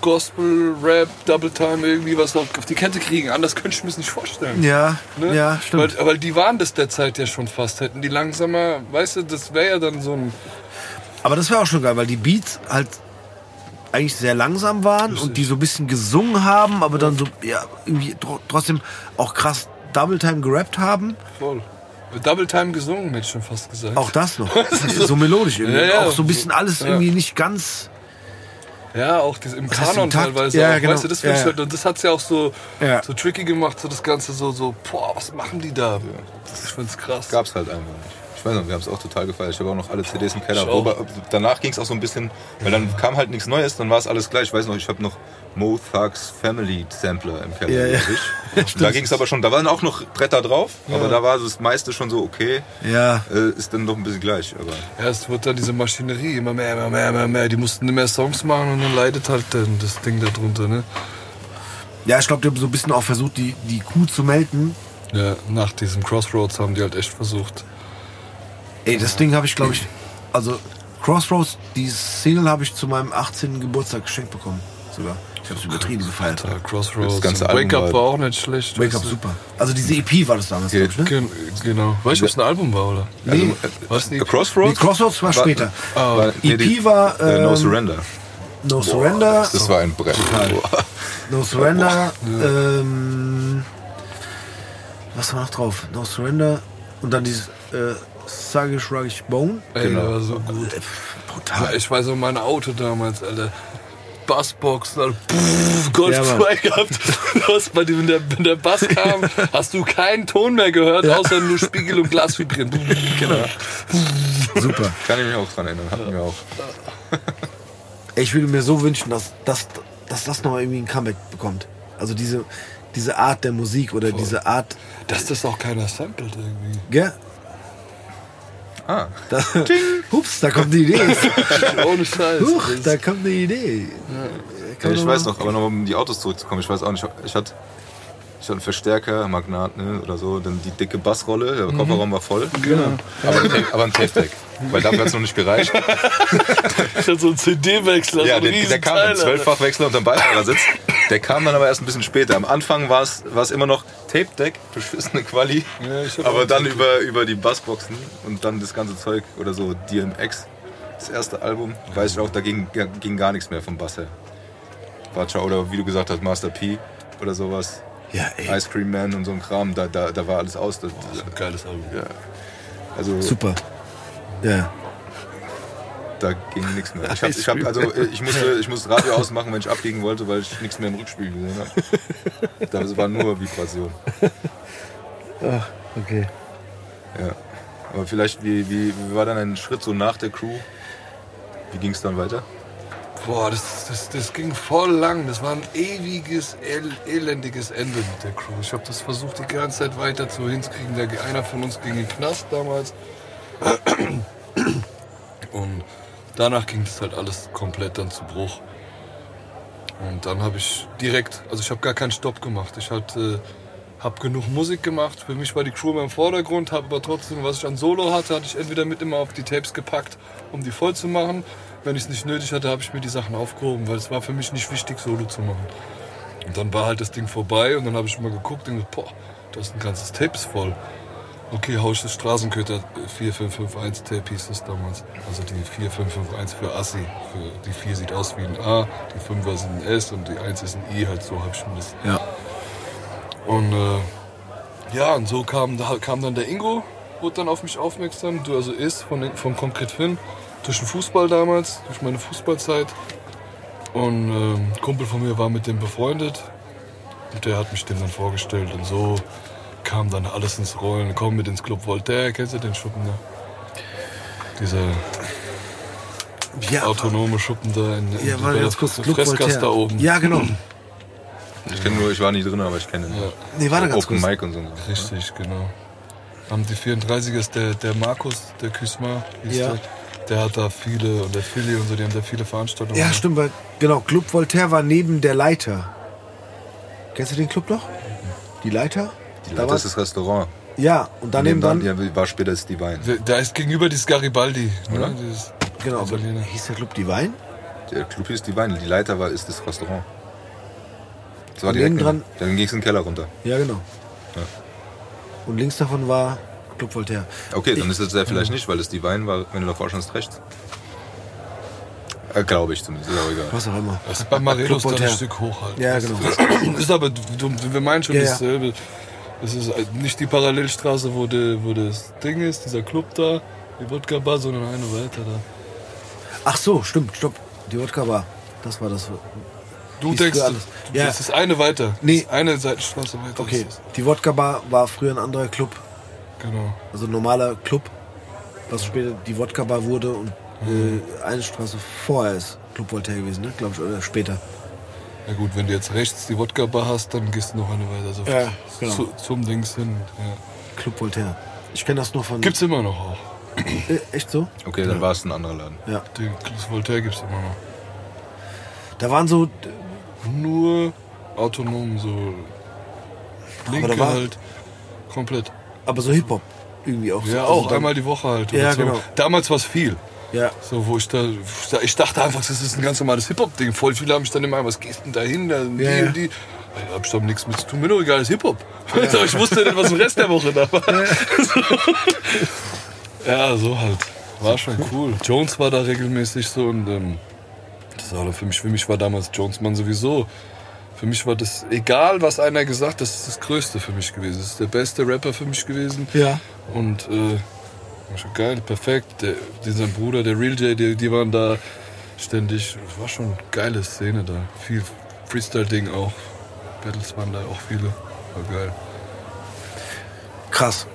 Gospel, Rap, Double Time irgendwie was auf auf die Kette kriegen. Anders könnte ich mir das nicht vorstellen. Ja, Ne? ja, stimmt. Weil, weil die waren das der Zeit ja schon fast. Hätten die langsamer, weißt du, das wäre ja dann so ein. Aber das wäre auch schon geil, weil die Beats halt eigentlich sehr langsam waren Richtig. und die so ein bisschen gesungen haben, aber dann so, ja, irgendwie tro- trotzdem auch krass Double Time gerappt haben. Voll. Double Time gesungen, hätte ich schon fast gesagt. Auch das noch. so melodisch irgendwie. Ja, ja. auch so ein bisschen alles Ja. irgendwie nicht ganz. Ja, auch diese, im Kanon teilweise. Ja, auch, genau. Weißt du, das, Ja, ja. halt, und das hat's ja auch so, Ja. so tricky gemacht, so das Ganze so, so, boah, was machen die da? Das, ich find's krass. Gab's halt einfach nicht. Ich weiß noch, wir haben es auch total gefeiert. Ich habe auch noch alle CDs im Keller. Wobei, danach ging es auch so ein bisschen, weil dann kam halt nichts Neues, dann war es alles gleich. Ich weiß noch, ich habe noch Mo Thugs Family Sampler im Keller. Ja, ja. da ging es aber schon, da waren auch noch Bretter drauf, aber da war das meiste schon so okay. Ja. Äh, ist dann doch ein bisschen gleich. Aber Ja, es wird dann diese Maschinerie, immer mehr, immer mehr, immer mehr. Die mussten immer mehr Songs machen und dann leidet halt dann das Ding da drunter, ne? Ja, ich glaube, die haben so ein bisschen auch versucht, die, die Kuh zu melken Ja, nach diesem Crossroads haben die halt echt versucht. Ey, das Ding habe ich, glaube ich, also Crossroads, die Single habe ich zu meinem 18. Geburtstag geschenkt bekommen. Sogar. Ich habe es übertrieben gefeiert. Ja, Crossroads. Das ganze Wake Album Up war- war auch nicht schlecht. Wake Up, super. Also diese EP war das damals, Ja, glaub ich, ne? Gen genau. Weißt du, ob es ein Album war, oder? Also, äh? Crossroads? Nee, Crossroads war später. War, nee, EP die- war, äh, No ähm, Surrender. No Surrender, Das war ein Brett. Boah. No Surrender, ähm, was war noch drauf? No Surrender und dann dieses äh, Sagish Ruggish Bone. Ey, Genau. der war so gut. Äh, Brutal. Ich weiß noch, mein Auto damals, Alter. Bassbox, Alter. Pff, Golf Ja, Mann. 2 gehabt. Du hast bei dem, wenn der, wenn der Bass kam, hast du keinen Ton mehr gehört, außer nur Spiegel und Glas vibrieren. Genau. Super. Kann ich mich auch dran erinnern. Hatten wir auch. Ich würde mir so wünschen, dass, dass, dass das nochmal irgendwie ein Comeback bekommt. Also diese, diese Art der Musik oder diese Art. Dass das auch keiner samplet irgendwie. Gell? Ah, Da, hups, da kommt die Idee. Ohne Scheiß. Huch, da kommt die Idee. ja, ich weiß noch, aber noch um die Autos zurückzukommen, ich weiß auch nicht, ich hatte, ich hatte einen Verstärker, Magnat ne, oder so, dann die dicke Bassrolle, der Kofferraum war voll. Genau. Aber, ein aber ein Tape-Deck, weil dafür hat es noch nicht gereicht. Ich hatte so einen CD-Wechsler, Ja, so der, der kam, ein Zwölffachwechsler unterm Beifahrersitz. Der kam dann aber erst ein bisschen später. Am Anfang war es war es immer noch Tape-Deck, beschissene Quali. Ja, ich hab aber dann über, über die Bassboxen und dann das ganze Zeug oder so, DMX, das erste Album, weiß ich auch, da ging, ging gar nichts mehr vom Bass her. Batscha oder wie du gesagt hast, Master P oder sowas. Ja, ey. Ice Cream Man und so ein Kram, da, da, da war alles aus. Das, Ein geiles Album. ja. Also Super. Ja. Da ging nichts mehr. Ich, hab, ich, hab, also, äh, ich, musste, ich musste Radio ausmachen, wenn ich abbiegen wollte, weil ich nichts mehr im Rückspiel gesehen habe. Das war nur Vibration. Okay. Ja. Aber vielleicht, wie, wie, wie war dann ein Schritt so nach der Crew? Wie ging es dann weiter? Boah, das, das, das ging voll lang. Das war ein ewiges, el elendiges Ende mit der Crew. Ich habe das versucht, die ganze Zeit weiter zu hinzukriegen. Der, einer von uns ging in den Knast damals. Und danach ging das halt alles komplett dann zu Bruch. Und dann habe ich direkt, also ich habe gar keinen Stopp gemacht. Ich hatte, habe genug Musik gemacht. Für mich war die Crew immer im Vordergrund, habe aber trotzdem, was ich an Solo hatte, hatte ich entweder mit immer auf die Tapes gepackt, um die voll zu machen. Wenn ich es nicht nötig hatte, habe ich mir die Sachen aufgehoben, weil es war für mich nicht wichtig, Solo zu machen. Und dann war halt das Ding vorbei und dann habe ich mal geguckt und gedacht, boah, da ist ein ganzes Tapes voll. Okay, hau ich das Straßenköter 4551 Tape hieß das damals. Also die 4551 für Assi. Für die 4 sieht aus wie ein A, die 5er sind ein S und die 1 ist ein I, halt so habe ich mir das. Ja. Und äh, ja, und so kam, da kam dann der Ingo, wurde dann auf mich aufmerksam, du also ist von, von Concrete Finn, durch den Fußball damals, durch meine Fußballzeit. Und ähm, ein Kumpel von mir war mit dem befreundet und der hat mich dem dann vorgestellt und so kam dann alles ins Rollen. Komm mit ins Club Voltaire, kennst du den Schuppen da? Dieser Ja, autonome Schuppen da in, in ja der ganz kurz. Club Fressgasse Voltaire. da oben. Ja, genau. Ich kenne nur, ich war nie drin, aber ich kenne ihn. Ja. Nee, warte ganz Open kurz. Mic und so. Richtig, genau. Haben die 34er ist der, der Markus, der Küsma, hieß Ja. der. Der hat da viele, und der Philly und so, die haben da viele Veranstaltungen. Ja, stimmt, weil, genau, Club Voltaire war neben der Leiter. Kennst du den Club noch? Die Leiter? Die Da Leute war- ist das Restaurant. Ja, und daneben dann, dann, ja, war später das Divine. Da- Da ist gegenüber dieses Garibaldi. Oder? Ne? Dieses genau, aber Italiener. hieß der Club Divine? Der Club hieß Divine, die Leiter war, ist das Restaurant. Das war Und direkt dran. Dann ging es in den Keller runter. Ja, genau. Ja. Und links davon war Club Voltaire. Okay, dann Ich- ist es der vielleicht nicht, weil das Divine war, wenn du davor schaust, rechts. Äh, Glaube ich zumindest, ist auch egal. Was auch immer. Das ist bei Marelos Club dann ein Voltaire. Stück hoch halt. Ja, Das genau. Ist aber, du, wir meinen schon Ja, ja. Das ist nicht die Parallelstraße, wo, de, wo das Ding ist, dieser Club da, die Wodka Bar, sondern eine weiter da. Ach so, stimmt, stopp. Die Wodka Bar. Das war das. Du denkst, alles. du, Ja. das ist eine weiter. Nee. Eine Seitenstraße weiter. Okay, die Wodka Bar war früher ein anderer Club. Genau. Also ein normaler Club, was später die Wodka Bar wurde und äh, eine Straße vorher ist Club Voltaire gewesen, ne? Glaube ich, oder später. Ja gut, wenn du jetzt rechts die Wodka Bar hast, dann gehst du noch eine weiter. So Ja, genau. zu, zum Dings hin. Ja. Club Voltaire. Ich kenne das nur von. Gibt's immer noch auch. Äh, echt so? Okay, dann war es ein anderer Laden. Ja. Den das Voltaire gibt's immer noch. Da waren so. Nur autonom, so Aber Linke da war- halt. komplett. Aber so Hip-Hop irgendwie auch. so. Ja, Also auch dann- einmal die Woche halt. Ja, so. genau. Damals war es viel. Ja. So, wo ich da, ich dachte einfach, das ist ein ganz normales Hip-Hop-Ding. Voll viele haben mich dann immer, was gehst denn da hin? Da, die Ja, ja. und die. Ja, hab ich doch nichts mit zu tun. Mir doch egal, ist Hip-Hop. Also, ich wusste nicht, was im Rest der Woche da war. Ja, so halt. War schon cool. Jones war da regelmäßig so und ähm, das war für mich, für mich war damals Jones Mann sowieso. Für mich war das, egal was einer gesagt, hat, das ist das Größte für mich gewesen. Das ist der beste Rapper für mich gewesen. Ja. Und äh, schon geil, perfekt. Der, sein Bruder, der Real J, die, die waren da ständig. Es war schon eine geile Szene da. Viel Freestyle-Ding auch. Battles waren da auch viele. War geil. Krass.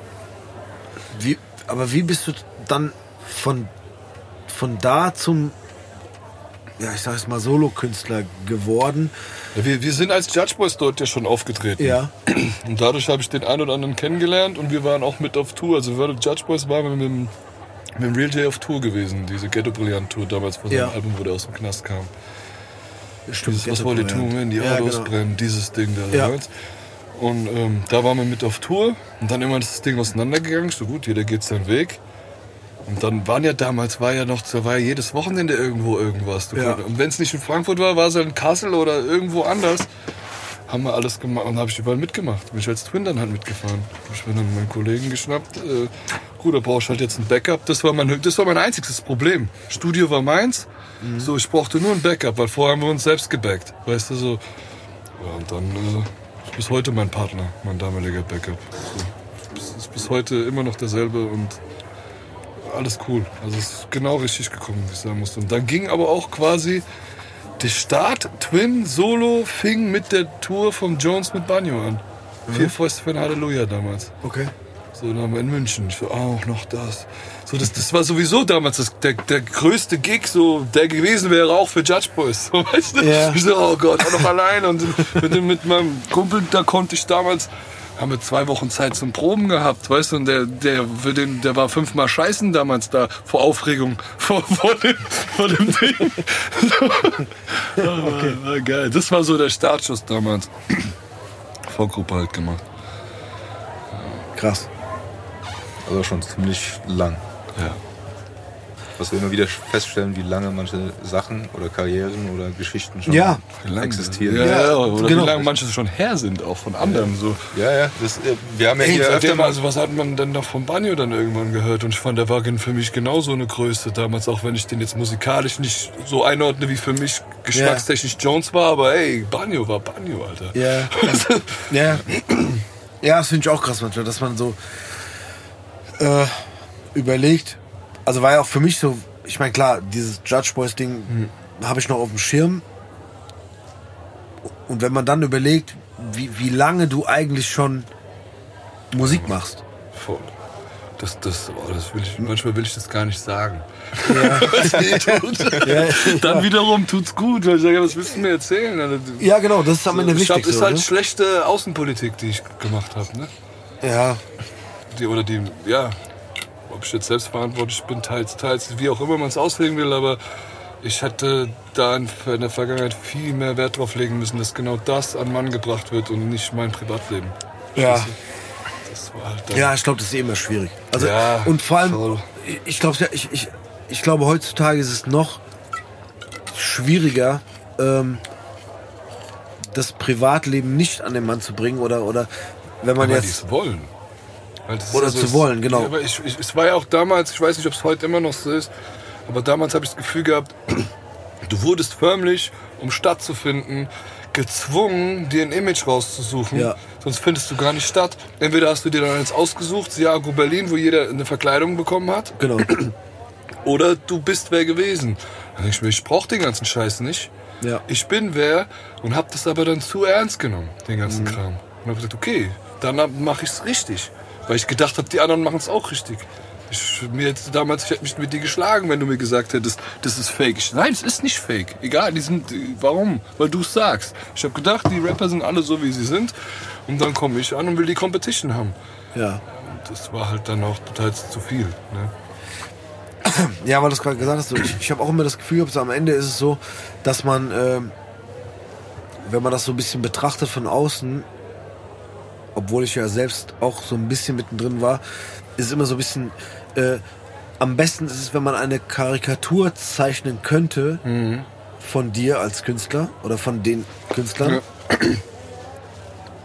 Wie, aber wie bist du dann von, von da zum, ja, ich sag jetzt mal, Solokünstler geworden? Ja, wir, wir sind als Judge Boys dort ja schon aufgetreten. Ja. Und dadurch habe ich den einen oder anderen kennengelernt und wir waren auch mit auf Tour. Also wir Judge Boys waren wir mit, dem- mit dem Real J auf Tour gewesen. Diese Ghetto Brilliant Tour damals vor seinem Ja. Album, wo der aus dem Knast kam. Stimmt. Dieses, was wollt ihr tun, wenn die Ja, Autos genau. brennen? Dieses Ding da Ja. damals. Und ähm, da waren wir mit auf Tour und dann immer das Ding auseinandergegangen. So gut, jeder geht seinen Weg. Und dann waren ja damals, war ja noch, da war ja jedes Wochenende irgendwo irgendwas. Du Ja. Und wenn es nicht in Frankfurt war, war es in Kassel oder irgendwo anders. Haben wir alles gemacht und habe ich überall mitgemacht. Bin ich als Twin dann halt mitgefahren. Hab ich mir dann meinen Kollegen geschnappt. Äh, gut, da brauche ich halt jetzt ein Backup. Das war mein, das war mein einziges Problem. Studio war meins. So, ich brauchte nur ein Backup, weil vorher haben wir uns selbst gebackt. Weißt du, so. Ja, und dann äh, ist bis heute mein Partner, mein damaliger Backup. So. Ist, ist bis heute immer noch derselbe und alles cool. Also es ist genau richtig gekommen, wie ich sagen musste. Und dann ging aber auch quasi der Start, Twin, Solo, fing mit der Tour von Jones mit Banjo an. Vier Fäuste für ein Halleluja damals. Okay. So, dann haben wir in München. Ich so, auch noch das. So, das, das war sowieso damals das, der, der größte Gig, so, der gewesen wäre auch für Judge Boys. So, weißt du? Ja. Ich so, oh Gott, auch noch allein. Und mit, dem- mit meinem Kumpel, da konnte ich damals, haben wir zwei Wochen Zeit zum Proben gehabt, weißt du? Und der, der, für den, der war fünfmal scheißen damals da, vor Aufregung, vor, vor, dem, vor dem Ding. okay. war geil. Das war so der Startschuss damals. Vorgruppe halt gemacht. Krass. Also schon ziemlich lang. Ja. Was wir immer wieder feststellen, wie lange manche Sachen oder Karrieren oder Geschichten schon Ja. Existieren. Ja, ja, oder genau. wie lange manche schon her sind, auch von anderen. So. ja, ja das, äh, wir haben ja Ey, hier öfter mal... also was hat man denn noch vom Banjo dann irgendwann gehört? Und ich fand, der war für mich genauso eine Größe damals, auch wenn ich den jetzt musikalisch nicht so einordne, wie für mich geschmackstechnisch Jones war. Aber ey, Banjo war Banjo, Alter. Ja. Ja. Ja, das finde ich auch krass manchmal, dass man so äh, überlegt. Also war ja auch für mich so, ich meine, klar, dieses Judge Boys Ding habe ich noch auf dem Schirm. Und wenn man dann überlegt, wie, wie lange du eigentlich schon Musik machst. Voll. Das, das, oh, das will ich, manchmal will ich das gar nicht sagen. Ja, Dann wiederum tut's gut, weil ich sage, was willst du mir erzählen? Du- ja genau, das ist am Ende wichtig. ist So, halt ne? schlechte Außenpolitik, die ich gemacht habe. Ne? Ja, die, oder die, ja, ob ich jetzt selbstverantwortlich bin, teils, teils, wie auch immer man es auslegen will, aber ich hätte da in, der Vergangenheit viel mehr Wert drauf legen müssen, dass genau das an Mann gebracht wird und nicht mein Privatleben. ja. Das war halt Ja, ich glaube, das ist eh immer schwierig. Also, Ja, und vor allem, voll. ich- glaube, ich, ich, ich glaube, heutzutage ist es noch schwieriger, ähm, das Privatleben nicht an den Mann zu bringen oder, oder wenn man die jetzt. wollen. Oder zu es- wollen, genau. Ja, aber ich, ich, es war ja auch damals, ich weiß nicht, ob es heute immer noch so ist, aber damals habe ich das Gefühl gehabt, du wurdest förmlich, um stattzufinden, gezwungen, dir ein Image rauszusuchen. Ja. Sonst findest du gar nicht statt. Entweder hast du dir dann eins ausgesucht, Siago Berlin, wo jeder eine Verkleidung bekommen hat, Genau. oder du bist wer gewesen. Ich mir, ich brauche den ganzen Scheiß nicht. Ja. Ich bin wer und habe das aber dann zu ernst genommen, den ganzen Kram. Und habe gesagt, okay, dann mache ich es richtig. Weil ich gedacht habe, die anderen machen es auch richtig. Ich, mir jetzt, damals, ich hätte mich mit dir geschlagen, wenn du mir gesagt hättest, das ist fake. Ich, nein, es ist nicht fake. Egal, die sind, warum? Weil du es sagst. Ich habe gedacht, die Rapper sind alle so, wie sie sind. Und dann komme ich an und will die Competition haben. Ja. Und das war halt dann auch total zu viel. Ne? Ja, weil du es gerade gesagt hast, ich, ich habe auch immer das Gefühl, gehabt, so am Ende ist es so, dass man, ähm, wenn man das so ein bisschen betrachtet von außen, obwohl ich ja selbst auch so ein bisschen mittendrin war, ist immer so ein bisschen. Äh, am besten ist es, wenn man eine Karikatur zeichnen könnte von dir als Künstler oder von den Künstlern Ja.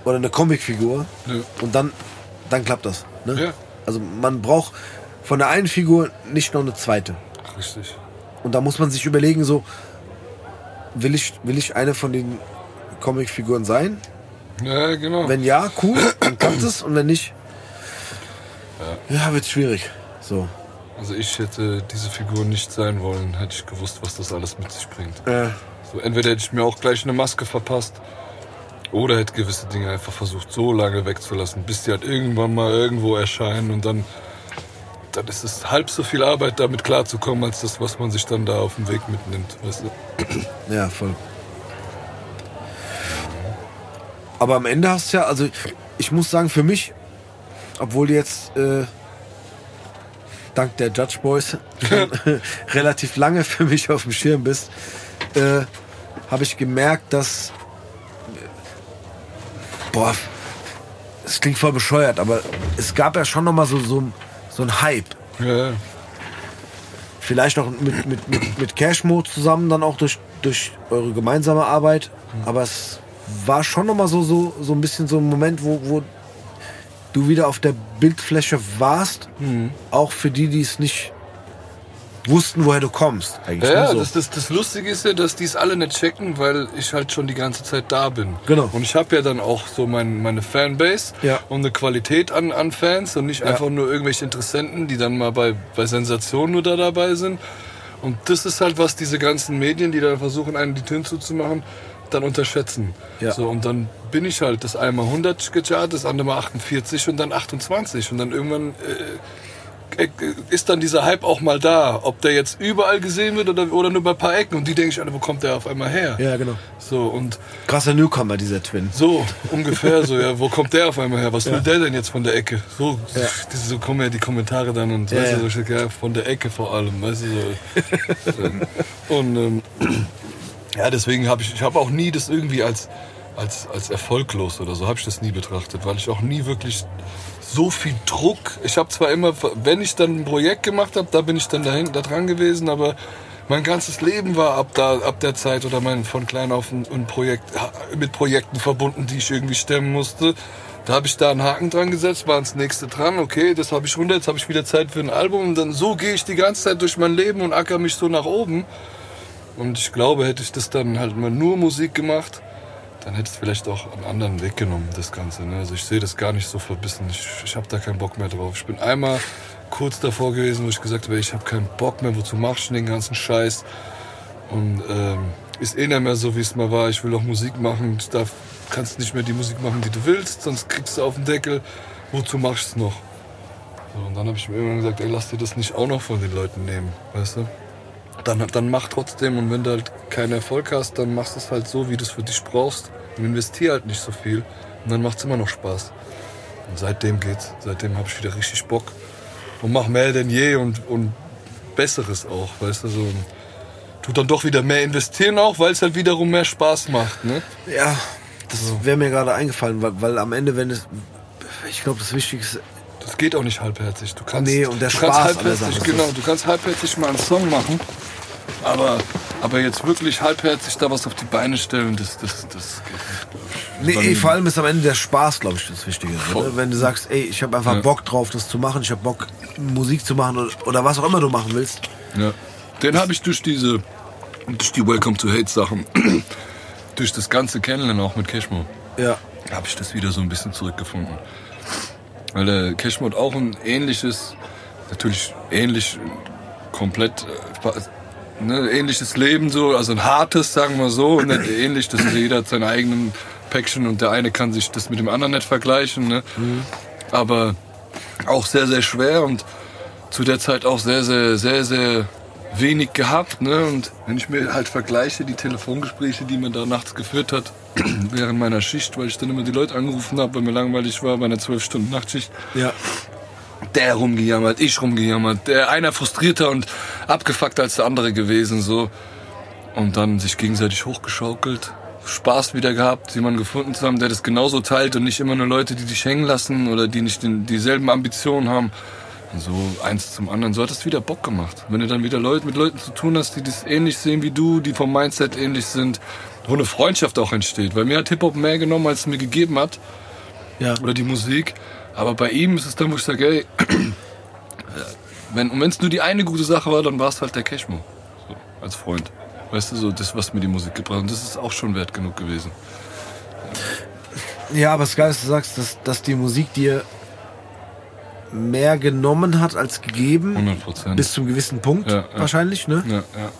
oder eine Comicfigur Ja. und dann, dann klappt das. Ne? Ja. Also man braucht von der einen Figur nicht noch eine zweite. Richtig. Und da muss man sich überlegen, so, will ich, will ich eine von den Comicfiguren sein? Ja, genau. Wenn ja, cool, dann klappt es. Und wenn nicht, ja, wird schwierig. So. Also ich hätte diese Figur nicht sein wollen, hätte ich gewusst, was das alles mit sich bringt. Äh, So, entweder hätte ich mir auch gleich eine Maske verpasst oder hätte gewisse Dinge einfach versucht, so lange wegzulassen, bis die halt irgendwann mal irgendwo erscheinen und dann, dann ist es halb so viel Arbeit, damit klarzukommen, als das, was man sich dann da auf dem Weg mitnimmt. Weißt du? ja, voll. Aber am Ende hast du ja, also ich muss sagen, für mich, obwohl du jetzt äh, dank der Judge Boys relativ lange für mich auf dem Schirm bist, äh, habe ich gemerkt, dass boah, es klingt voll bescheuert, aber es gab ja schon noch mal so so, so ein Hype. Ja. Vielleicht auch mit, mit, mit, mit Cashmo zusammen, dann auch durch, durch eure gemeinsame Arbeit. Aber es war schon noch mal so, so, so ein bisschen so ein Moment, wo, wo du wieder auf der Bildfläche warst. Auch für die, die es nicht wussten, woher du kommst. Eigentlich, Ja, ne? so. das, das, das Lustige ist ja, dass die es alle nicht checken, weil ich halt schon die ganze Zeit da bin. Genau. Und ich habe ja dann auch so mein, meine Fanbase Ja. und eine Qualität an, an Fans und nicht Ja. einfach nur irgendwelche Interessenten, die dann mal bei, bei Sensationen nur da dabei sind. Und das ist halt, was diese ganzen Medien, die da versuchen, einen die Türen zuzumachen, dann unterschätzen. Ja. So, und dann bin ich halt das einmal 100 gechartet, das andere mal 48 und dann 28. Und dann irgendwann äh, ist dann dieser Hype auch mal da. Ob der jetzt überall gesehen wird oder, oder nur bei ein paar Ecken. Und die denke ich, alle, wo kommt der auf einmal her? ja, genau. So, und Krasser Newcomer, dieser Twin. so ungefähr so, ja, wo kommt der auf einmal her? Was will der denn jetzt von der Ecke? So, Ja. diese, so kommen ja die Kommentare dann und Ja, weißt ja. du, so, ja, von der Ecke vor allem, weißt du so. und ähm, ja, deswegen habe ich, ich habe auch nie das irgendwie als, als, als erfolglos oder so, habe ich das nie betrachtet, weil ich auch nie wirklich so viel Druck, ich habe zwar immer, wenn ich dann ein Projekt gemacht habe, da bin ich dann dahin, da dran gewesen, aber mein ganzes Leben war ab da, ab der Zeit oder mein von klein auf ein, ein Projekt, mit Projekten verbunden, die ich irgendwie stemmen musste. Da habe ich da einen Haken dran gesetzt, war ins nächste dran, okay, das habe ich runter, jetzt habe ich wieder Zeit für ein Album und dann so gehe ich die ganze Zeit durch mein Leben und acker mich so nach oben. Und ich glaube, hätte ich das dann halt mal nur Musik gemacht, dann hätte es vielleicht auch einen anderen Weg genommen, das Ganze. Ne? Also ich sehe das gar nicht so verbissen. Ich, ich habe da keinen Bock mehr drauf. Ich bin einmal kurz davor gewesen, wo ich gesagt habe, ich habe keinen Bock mehr, wozu machst du den ganzen Scheiß? Und ähm, ist eh nicht mehr so, wie es mal war. Ich will auch Musik machen. Du darf, kannst nicht mehr die Musik machen, die du willst, sonst kriegst du auf den Deckel. Wozu machst du es noch? So, und dann habe ich mir irgendwann gesagt, ey, lass dir das nicht auch noch von den Leuten nehmen, weißt du? Dann, dann mach trotzdem und wenn du halt keinen Erfolg hast, dann machst du es halt so, wie du es für dich brauchst und investier halt nicht so viel und dann macht es immer noch Spaß. Und seitdem geht's. Seitdem habe ich wieder richtig Bock und mach mehr denn je und, und Besseres auch, weißt du, so. Und tut dann doch wieder mehr investieren auch, weil es halt wiederum mehr Spaß macht, ne? Ja, das wäre mir gerade eingefallen, weil, weil am Ende, wenn es. Ich glaube, das Wichtigste. Das geht auch nicht halbherzig. Du kannst, Nee, und der Spaß kannst halbherzig, genau, du kannst halbherzig mal einen Song machen, aber, aber jetzt wirklich halbherzig da was auf die Beine stellen, das, das, das geht nicht. Nee, vor allem ist am Ende der Spaß, glaube ich, das Wichtige. Oder? Wenn du sagst, ey, ich habe einfach Ja. Bock drauf, das zu machen, ich habe Bock, Musik zu machen oder, oder was auch immer du machen willst. Ja. Den habe ich durch diese, durch die Welcome to Hate Sachen, durch das ganze Kennenlernen auch mit Cashmo, Ja. habe ich das wieder so ein bisschen zurückgefunden. Weil der Cashmo hat auch ein ähnliches, natürlich ähnlich, komplett, äh, ne, ähnliches Leben so, also ein hartes, sagen wir so, und nicht ähnlich, dass jeder hat seinen eigenen Päckchen und der eine kann sich das mit dem anderen nicht vergleichen, ne? aber auch sehr, sehr schwer und zu der Zeit auch sehr, sehr, sehr, sehr wenig gehabt. Ne? Und wenn ich mir halt vergleiche, die Telefongespräche, die man da nachts geführt hat, während meiner Schicht, weil ich dann immer die Leute angerufen habe, weil mir langweilig war bei einer 12-Stunden-Nachtschicht, Ja. Der rumgejammert, ich rumgejammert, der einer frustrierter und abgefuckter als der andere gewesen, so. Und dann sich gegenseitig hochgeschaukelt. Spaß wieder gehabt, jemanden gefunden zu haben, der das genauso teilt und nicht immer nur Leute, die dich hängen lassen oder die nicht den, dieselben Ambitionen haben. Und so eins zum anderen. So hat es wieder Bock gemacht. Wenn du dann wieder Leute, mit Leuten zu tun hast, die das ähnlich sehen wie du, die vom Mindset ähnlich sind, wo eine Freundschaft auch entsteht. Weil mir hat Hip-Hop mehr genommen, als es mir gegeben hat. Ja. Oder die Musik. Aber bei ihm ist es dann, wo ich sage, ey, wenn es nur die eine gute Sache war, dann war es halt der Cashmo. So, als Freund. Weißt du, so das, was mir die Musik gebracht hat. Und das ist auch schon wert genug gewesen. Ja, aber es ist geil, dass du sagst, dass, dass die Musik dir mehr genommen hat als gegeben. 100 Prozent. Bis zum gewissen Punkt Ja, ja. wahrscheinlich, ne? Ja, ja.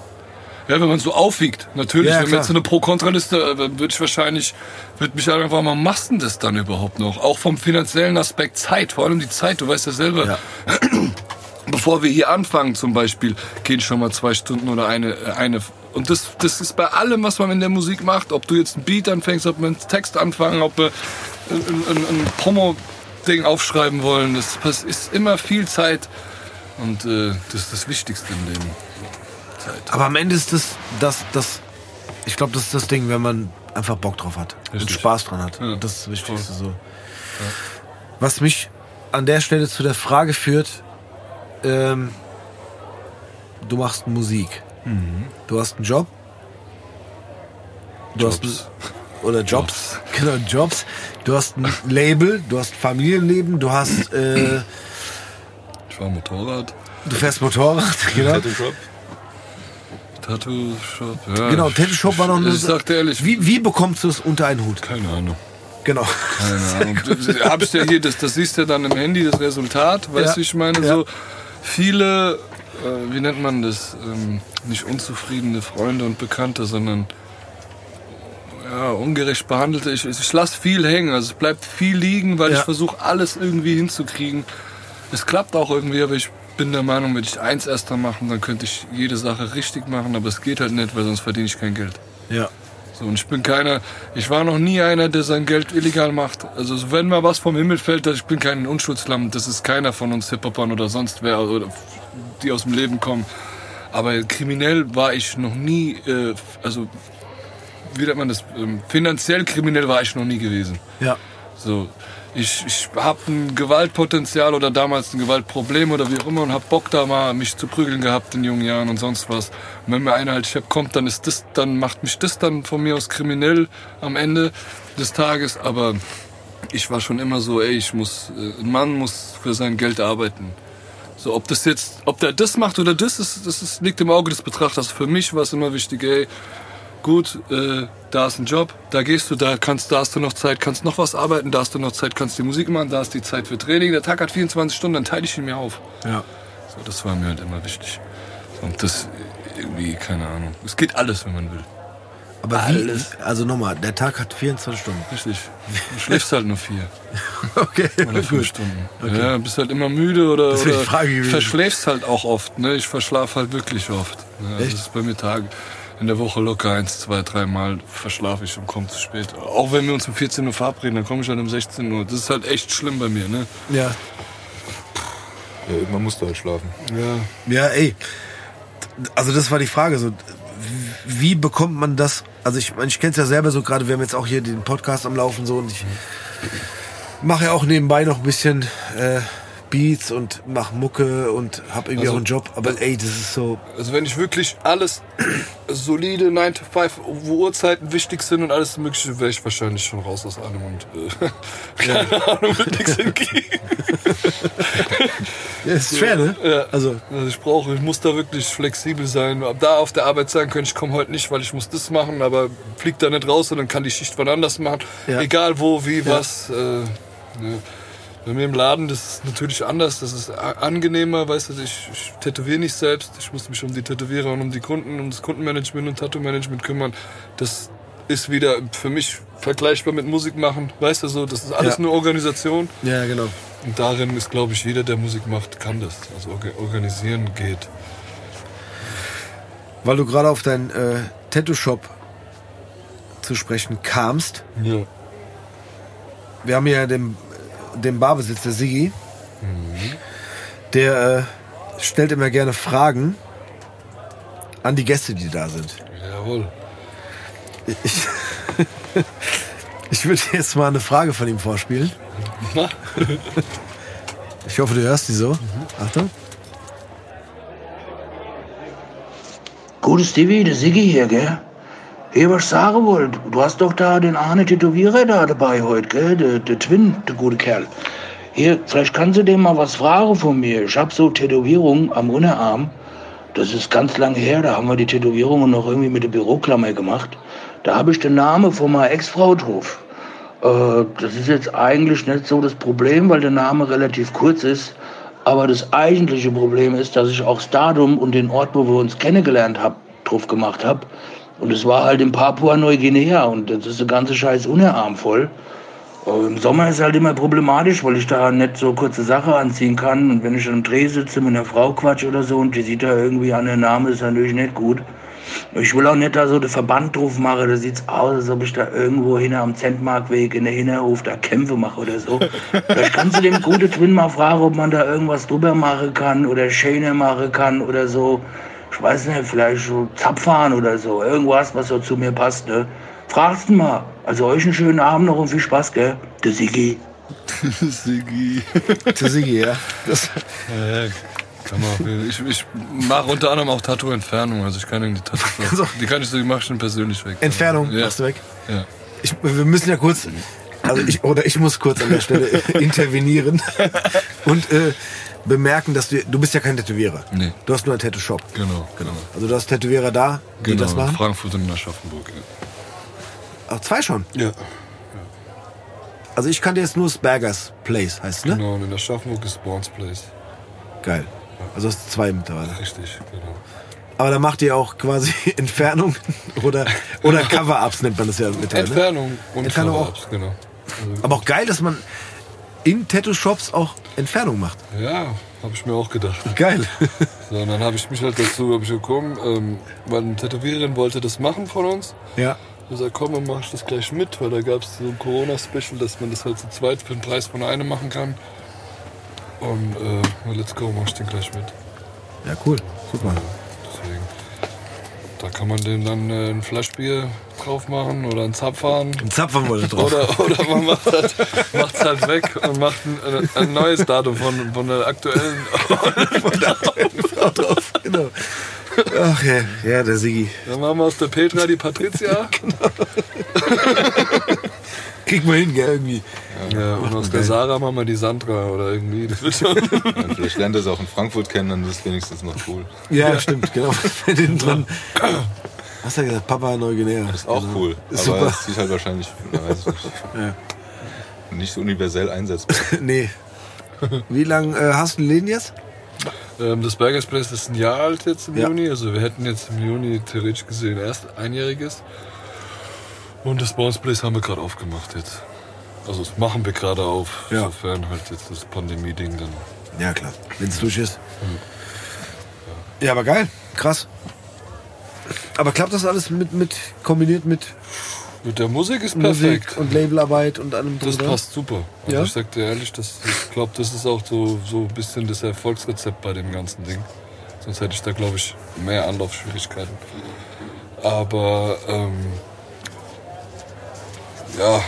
Ja, wenn man so aufwiegt, natürlich, Ja, wenn man jetzt so eine Pro-Kontra-Liste, äh, würde ich wahrscheinlich, würde mich halt einfach mal, machst du das dann überhaupt noch? Auch vom finanziellen Aspekt Zeit, vor allem die Zeit, du weißt ja selber, Ja. bevor wir hier anfangen zum Beispiel, gehen schon mal zwei Stunden oder eine, äh, eine. Und das, das ist bei allem, was man in der Musik macht, ob du jetzt ein Beat anfängst, ob wir einen Text anfangen, ob wir ein, ein, ein Promo-Ding aufschreiben wollen, das, das ist immer viel Zeit. Und äh, das ist das Wichtigste im Leben. Zeit. Aber am Ende ist das, das, das ich glaube, das ist das Ding, wenn man einfach Bock drauf hat und Richtig. Spaß dran hat. Ja. Das ist das Wichtigste so. Was mich an der Stelle zu der Frage führt, ähm, du machst Musik. Mhm. Du hast einen Job. Du Jobs. hast oder Jobs, genau Jobs. Du hast ein Label, du hast Familienleben, du hast, äh, Ich war Motorrad, du fährst Motorrad, genau. Tattoo Shop. Tattoo-Shop. Ja. Genau, Tattoo Shop war noch eine. Ich sag dir ehrlich, Wie, wie bekommst du es unter einen Hut? keine Ahnung. Genau. Keine Ahnung. Du- Hab ich ja hier, das, das siehst du ja dann im Handy, das Resultat, weißt Ja. du, ich meine, Ja. so viele, äh, wie nennt man das, ähm, nicht unzufriedene Freunde und Bekannte, sondern ja, ungerecht behandelte. Ich, ich lasse viel hängen, also es bleibt viel liegen, weil Ja. ich versuche alles irgendwie hinzukriegen. Es klappt auch irgendwie, aber ich bin der Meinung, wenn ich eins erster machen, dann könnte ich jede Sache richtig machen, aber es geht halt nicht, weil sonst verdiene ich kein Geld. Ja. So, und ich bin keiner, ich war noch nie einer, der sein Geld illegal macht. Also wenn mal was vom Himmel fällt, ich bin kein Unschuldslamm, das ist keiner von uns Hip-Hopern oder sonst wer, oder die aus dem Leben kommen. Aber kriminell war ich noch nie, äh, also wie nennt man das, ähm, finanziell kriminell war ich noch nie gewesen. Ja. So, ich, ich habe ein Gewaltpotenzial oder damals ein Gewaltproblem oder wie auch immer und habe Bock da mal mich zu prügeln gehabt in jungen Jahren und sonst was. Und wenn mir einer halt Chef kommt, dann ist das, dann macht mich das dann von mir aus kriminell am Ende des Tages. Aber ich war schon immer so, ey, ich muss, äh, ein Mann muss für sein Geld arbeiten. So, ob das jetzt, ob der das macht oder das, ist, das liegt im Auge des Betrachters. Für mich war es immer wichtig, ey, gut, äh, da ist ein Job, da gehst du, da kannst, da hast du noch Zeit, kannst noch was arbeiten, da hast du noch Zeit, kannst die Musik machen, da ist die Zeit für Training. Der Tag hat 24 Stunden, dann teile ich ihn mir auf. Ja. So, das war mir halt immer wichtig. Und das irgendwie, keine Ahnung. Es geht alles, wenn man will. Aber Alles. wie, also nochmal, der Tag hat 24 Stunden. Richtig. Du schläfst halt nur vier Okay, oder fünf Stunden. Ja, bist halt immer müde oder, oder verschläfst halt auch oft. Ne? Ich verschlafe halt wirklich oft. Ja, Echt? Das ist bei mir Tage. In der Woche locker eins, zwei, dreimal verschlafe ich und komme zu spät. Auch wenn wir uns um 14 Uhr verabreden, dann komme ich halt um 16 Uhr. Das ist halt echt schlimm bei mir. Ne? Ja. Ja, irgendwann musst du halt schlafen. Ja. Ja, ey. Also das war die Frage. So, wie bekommt man das? Also ich, meine, ich kenne es ja selber so gerade. Wir haben jetzt auch hier den Podcast am Laufen so und ich mache ja auch nebenbei noch ein bisschen äh, Beats und mache Mucke und habe irgendwie Also- auch einen Job. Aber ey, das ist so. Also wenn ich wirklich alles solide 9 to 5, wo Uhrzeiten wichtig sind und alles mögliche, wäre ich wahrscheinlich schon raus aus allem und äh, keine Ahnung, wird nichts. Ja, ist schwer, ne? Ja. Also Also ich brauche, ich muss da wirklich flexibel sein. Ab Da auf der Arbeit sagen können, ich komme heute nicht, weil ich muss das machen, aber flieg da nicht raus und dann kann die Schicht wann anders machen. Ja. Egal wo, wie, was. Äh, ne. Bei mir im Laden, das ist natürlich anders, das ist angenehmer, weißt du, ich, ich tätowiere nicht selbst, ich muss mich um die Tätowierer und um die Kunden, um das Kundenmanagement und Tattoo-Management kümmern. Das ist wieder für mich vergleichbar mit Musik machen, weißt du so, das ist alles Ja. nur Organisation. ja, genau. Und darin ist, glaube ich, jeder, der Musik macht, kann das. Also orga- organisieren geht. Weil du gerade auf deinen äh, Tattoo-Shop zu sprechen kamst. Ja. Wir haben ja den, den Barbesitz, der Sigi. Der äh, stellt immer gerne Fragen an die Gäste, die da sind. Jawohl. Ich, Ich würde jetzt mal eine Frage von ihm vorspielen. Ich hoffe, du hörst die so. Achtung. Gute Stevie, der Siggi hier, gell? Hier, was sagen wollte, du hast doch da den Arne Tätowierer da dabei heute, gell? Der, der Twin, der gute Kerl. Hier, vielleicht kannst du dem mal was fragen von mir. Ich hab so Tätowierungen am Unterarm. Das ist ganz lang her, da haben wir die Tätowierungen noch irgendwie mit der Büroklammer gemacht. Da habe ich den Namen von meiner Ex-Frau drauf. Äh, das ist jetzt eigentlich nicht so das Problem, weil der Name relativ kurz ist. Aber das eigentliche Problem ist, dass ich auch das Datum und den Ort, wo wir uns kennengelernt haben, drauf gemacht habe. Und es war halt in Papua-Neuguinea und das ist der ganze Scheiß Unterarm voll. Äh, Im Sommer ist halt immer problematisch, weil ich da nicht so kurze Sache anziehen kann. Und wenn ich am Dreh sitze mit einer Frau quatsch oder so und die sieht da irgendwie an den Namen, ist natürlich nicht gut. Ich will auch nicht da so den Verband drauf machen. Da sieht's aus, als ob ich da irgendwo hin am Zentmarkweg in der Hinterhof da Kämpfe mache oder so. Vielleicht kannst du dem guten Twin mal fragen, ob man da irgendwas drüber machen kann oder schöner machen kann oder so. Ich weiß nicht, vielleicht so Zapfahren oder so. Irgendwas, was so zu mir passt, ne? Fragst mal. Also euch einen schönen Abend noch und viel Spaß, gell? Der Sigi. Sigi. Der Siggi, ja. Das, Ja, kann man auch, ich ich mache unter anderem auch Tattoo-Entfernung. Also ich kann die Tattoo. Die kann ich so, die mache ich schon persönlich weg. Entfernung, Ja. machst du weg. Ja. Ich, wir müssen ja kurz, also ich, oder ich muss kurz an der Stelle intervenieren und äh, bemerken, dass du, du bist ja kein Tätowierer. Nee. Du hast nur einen Tattoo-Shop. Genau, genau. Also du hast Tätowierer da, die Genau, das in machen. Frankfurt und in Aschaffenburg. Ach, zwei schon. Ja. ja. Also ich kannte jetzt nur Spergers Place, heißt ne? Genau, und in Aschaffenburg ist Spawns Place. Geil. Also hast du zwei mittlerweile. Richtig, genau. Aber da macht ihr auch quasi Entfernung oder, oder Cover-Ups nennt man das ja mittlerweile. ne? Entfernung und Entfernung auch. Cover-Ups, genau. Also, Aber auch geil, dass man in Tattoo-Shops auch Entfernung macht. ja, habe ich mir auch gedacht. Geil. So, und dann habe ich mich halt dazu ich gekommen, ähm, weil eine Tätowiererin wollte das machen von uns. ja. Ich gesagt, komm, dann mach ich das gleich mit, weil da gab es so ein Corona-Special, dass man das halt zu zweit für den Preis von einem machen kann. Und äh, let's go, mach ich den gleich mit. Ja, cool. Super. Deswegen. Da kann man dem dann äh, ein Flaschbier drauf machen oder ein Zapfhahn. Ein Zapfern wollte drauf. Oder, oder man macht halt, macht's halt weg und macht ein, ein neues Datum von, von der aktuellen. Frau drauf. Genau. Ach ja, ja, der Sigi. Dann machen wir aus der Petra die Patricia. Kriegt man hin, gell, irgendwie. Ja, und aus der Sarah machen wir die Sandra oder irgendwie. Das wird schon. Ja, vielleicht lernt er es auch in Frankfurt kennen, dann ist es wenigstens noch cool. Ja, stimmt, genau. Dran. Hast du ja gesagt, Papa Neuguinea. Das ist auch Genau. cool. Ist aber super. es sieht halt wahrscheinlich, weiß ich nicht, Ja. nicht so universell einsetzbar. Nee. Wie lange äh, hast du den Läden jetzt? Ähm, das Burgers Place ist ein Jahr alt jetzt im Ja. Juni. Also wir hätten jetzt im Juni theoretisch gesehen erst einjähriges. Und das Bounce Place haben wir gerade aufgemacht jetzt. Also das machen wir gerade auf, Ja. sofern halt jetzt das Pandemie-Ding dann. Ja, klar. Wenn es durch ist. Ja, aber geil. Krass. Aber klappt das alles mit, mit kombiniert mit Mit der Musik ist Musik perfekt. und Labelarbeit und allem drum Das passt super. Also Ja? ich sag dir ehrlich, das, ich glaube, das ist auch so, so ein bisschen das Erfolgsrezept bei dem ganzen Ding. Sonst hätte ich da, glaube ich, mehr Anlaufschwierigkeiten. Aber ähm, ja,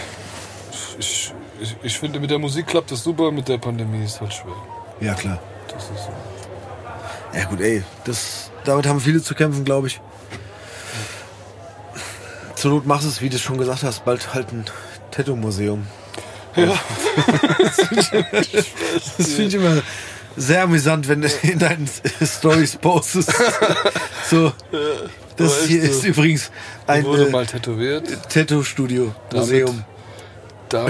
ich, ich, ich finde, mit der Musik klappt das super, mit der Pandemie ist halt schwer. Ja, klar. Das ist so. Ja gut, ey, das, damit haben viele zu kämpfen, glaube ich. Zur Not machst du es, wie du schon gesagt hast, bald halt ein Tattoo-Museum. Ja. Das finde ich immer sehr amüsant, wenn du in deinen Stories postest. So, das Aber hier ist so. übrigens ein wurde äh, mal tätowiert. Tattoo-Studio, Museum. Da,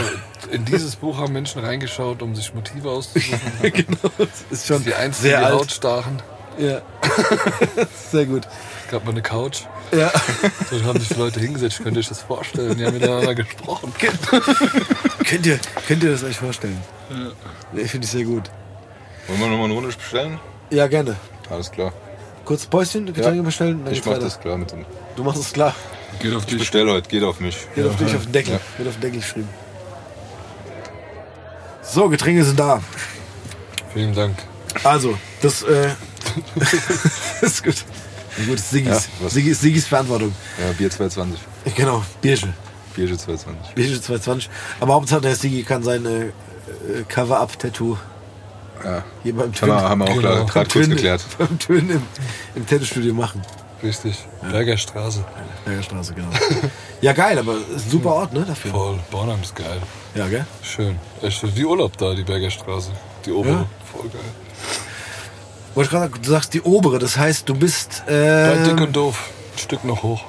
in dieses Buch haben Menschen reingeschaut, um sich Motive auszusuchen. genau, das ist schon Die einzelnen sehr die alt. Haut stachen. Ja. sehr gut. Es gab mal eine Couch. Ja. So haben sich Leute hingesetzt, könnt ihr euch das vorstellen? Die haben miteinander gesprochen. könnt, ihr, könnt ihr das euch vorstellen? Ja. Finde ich sehr gut. Wollen wir nochmal eine Runde bestellen? Ja, gerne. Alles klar. Kurz Päuschen, Getränke bestellen, dann Ich mach weiter. das klar mit dem. Du machst es klar. Geht auf Ich dich. bestell heute, geht auf mich. Geht auf dich, auf den Deckel. Ja. Wird auf den Deckel geschrieben. So, Getränke sind da. Vielen Dank. Also, das, äh, das ist gut. Ja, gut, Siggis. Ja, Siggis, Siggis Verantwortung. Ja, Bier 220. Genau, Bierchen. Bierge 220. Beige 220. Aber Hauptsache der Sigi kann sein äh, äh, Cover-Up-Tattoo Ja. hier beim wir, haben wir auch Genau. gerade kurz geklärt. beim Twin im, im Tattoo-Studio machen. Richtig. Bergerstraße. Bergerstraße, genau. ja, geil, aber ist ein super Ort, ne, dafür. Voll. Bornheim ist geil. Ja, gell? Schön. Echt wie Urlaub da, die Bergerstraße. Die obere. Ja. Voll geil. Wollte ich gerade sagen, du sagst die obere, das heißt, du bist, Bei äh, Dick und Doof. Ein Stück noch hoch.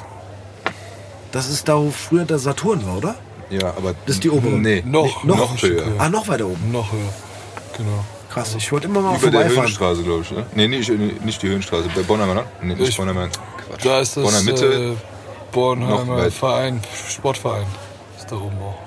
das ist da, wo früher der Saturn war, oder? Ja, aber. Das ist die obere. Nee, Noch, noch noch Stück höher. höher. Ah, noch weiter oben. Noch höher. Genau. Krass, ich wollte immer mal Über der. Höhenstraße, glaube ich. Ne? Nee, nicht, nicht die Höhenstraße. Bei Bornheimer, ne? Nee, nicht Ich- Bornheimer. Quatsch. Da ist das Bornheimer Mitte. äh, Noch Bornheimer. Verein, Sportverein. Ist da oben auch.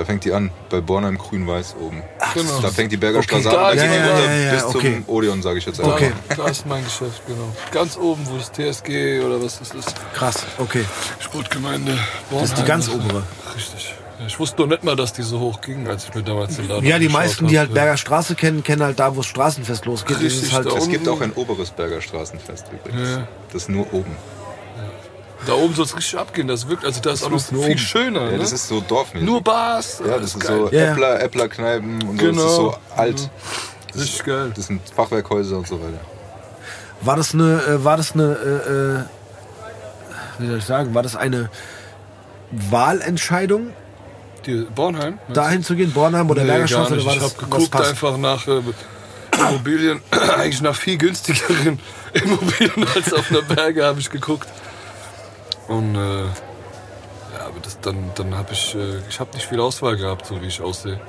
Da fängt die an. Bei Bornheim grün-weiß oben. Genau. Da fängt die Bergerstraße Okay, an. da geht die ja, runter ja, ja, bis okay. zum Odeon, sage ich jetzt Da, einfach. Okay. da ist mein Geschäft, genau. Ganz oben, wo das TSG oder was das ist. Krass, okay. Sportgemeinde Das ist die Bornheim. ganz obere. Richtig. Ja, Ich wusste noch nicht mal, dass die so hoch ging, als ich mir damals den Laden Ja, die meisten, die hab. halt Berger Straße kennen, kennen halt da, wo das Straßenfest losgeht. Richtig, ist halt, Es gibt auch ein oberes Bergerstraßenfest übrigens. Ja. Das ist nur oben. Da oben soll es richtig abgehen. Das wirkt, also da ist auch noch viel oben. schöner. Ja, ne? das ist so dorfmäßig. Nur Bars. ja, das ist geil. so. Äppler, Äpplerkneipen und so. Das Genau. ist so alt. Richtig geil. Das sind Fachwerkhäuser und so weiter. war das eine, äh, war das eine, äh, äh, wie soll ich sagen, war das eine Wahlentscheidung, Die Bornheim? dahin zu gehen, Bornheim oder Nee, Berger gar Straße? nicht. Oder war Ich das, habe geguckt einfach nach äh, Immobilien, eigentlich nach viel günstigeren Immobilien als auf einer Berge habe ich geguckt. Und äh, ja, aber das, dann, dann habe ich, äh, ich habe nicht viel Auswahl gehabt, so wie ich aussehe.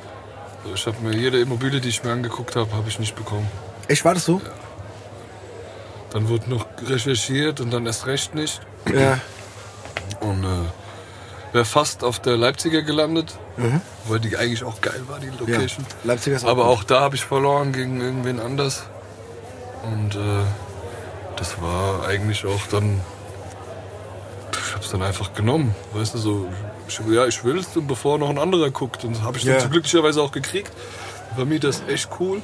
Also ich habe mir jede Immobilie, die ich mir angeguckt habe, habe ich nicht bekommen. Echt, war das so? Dann wurde noch recherchiert und dann erst recht nicht. Ja. Und äh, wäre fast auf der Leipziger gelandet, Mhm. weil die eigentlich auch geil war, die ja. Location. Leipziger ist Aber gut. auch da habe ich verloren gegen irgendwen anders. Und äh, das war eigentlich auch dann. Dann einfach genommen. Weißt du, so, ich, ja, ich will es, und bevor noch ein anderer guckt. Und das habe ich Ja. dann glücklicherweise auch gekriegt. Der Vermieter ist echt cool.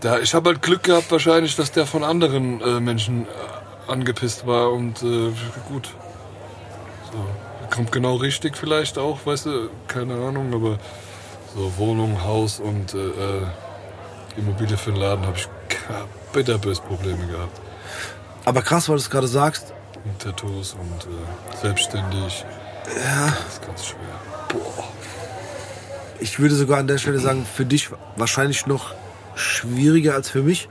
Da, ich habe halt Glück gehabt, wahrscheinlich, dass der von anderen äh, Menschen äh, angepisst war. Und äh, gut. So, kommt genau richtig vielleicht auch, weißt du, keine Ahnung, aber so Wohnung, Haus und äh, äh, Immobilie für den Laden habe ich bitterbös Probleme gehabt. Aber krass, weil du es gerade sagst, Und Tattoos und äh, selbstständig. Ja. Das ist ganz schwer. Boah. ich würde sogar an der Stelle sagen, für dich wahrscheinlich noch schwieriger als für mich.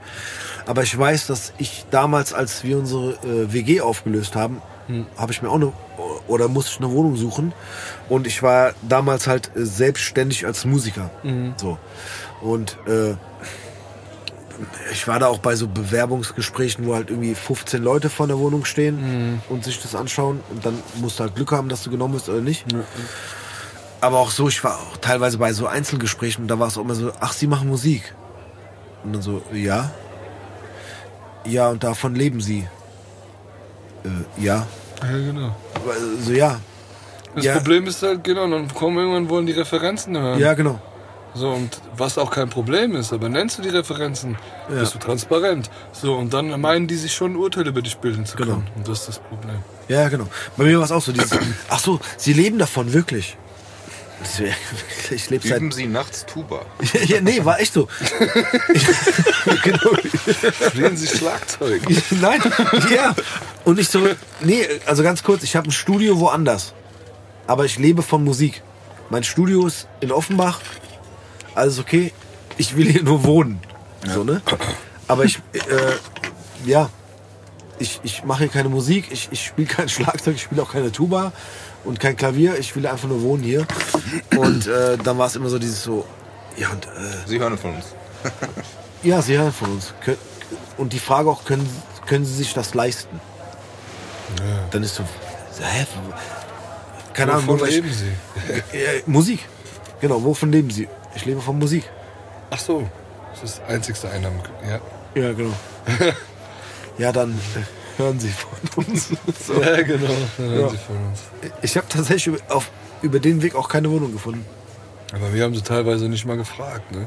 Aber ich weiß, dass ich damals, als wir unsere äh, WG aufgelöst haben, habe ich mir auch eine oder musste ich eine Wohnung suchen. Und ich war damals halt äh, selbstständig als Musiker. So. Und äh, ich war da auch bei so Bewerbungsgesprächen, wo halt irgendwie 15 Leute vor der Wohnung stehen und sich das anschauen. Und dann musst du halt Glück haben, dass du genommen bist oder nicht. Aber auch so, ich war auch teilweise bei so Einzelgesprächen und da war es auch immer so, ach, Sie machen Musik. Und dann so, ja. Ja, und davon leben Sie. Äh, ja. Ja, genau. So, ja. Das Ja. Problem ist halt, genau, dann kommen irgendwann wollen die Referenzen hören. Ja, genau. So, und was auch kein Problem ist, aber nennst du die Referenzen, Ja. bist du transparent. So, und dann meinen die sich schon ein Urteil über dich bilden zu Genau. können. Und das ist das Problem. Ja, genau. Bei mir war es auch so dieses, ach so, Sie leben davon, wirklich. Ich lebe seit Üben Sie nachts Tuba. ja, nee, war echt so. Genau. Spielen sie Schlagzeug. Nein, ja. Und ich so, nee, also ganz kurz, ich habe ein Studio woanders. Aber ich lebe von Musik. Mein Studio ist in Offenbach. Alles okay. Ich will hier nur wohnen. So, ne? Aber ich, äh, ja, ich, ich mache hier keine Musik, ich, ich spiele kein Schlagzeug, ich spiele auch keine Tuba und kein Klavier. Ich will einfach nur wohnen hier. Und äh, dann war es immer so dieses so, ja, und äh, Sie hören von uns. ja, Sie hören von uns. Und die Frage auch, können, können Sie sich das leisten? Dann ist so, hä? Keine Ahnung, Wovon wo ich, leben sie? Musik. Genau, wovon leben Sie? Ich lebe von Musik. Ach so, das ist das einzigste Einnahmen. Ja. Ja, genau. ja, dann äh, hören Sie von uns. so. ja, genau. Dann hören Ja. sie von uns. Ich habe tatsächlich über- auf, über den Weg auch keine Wohnung gefunden. Aber wir haben sie teilweise nicht mal gefragt, ne?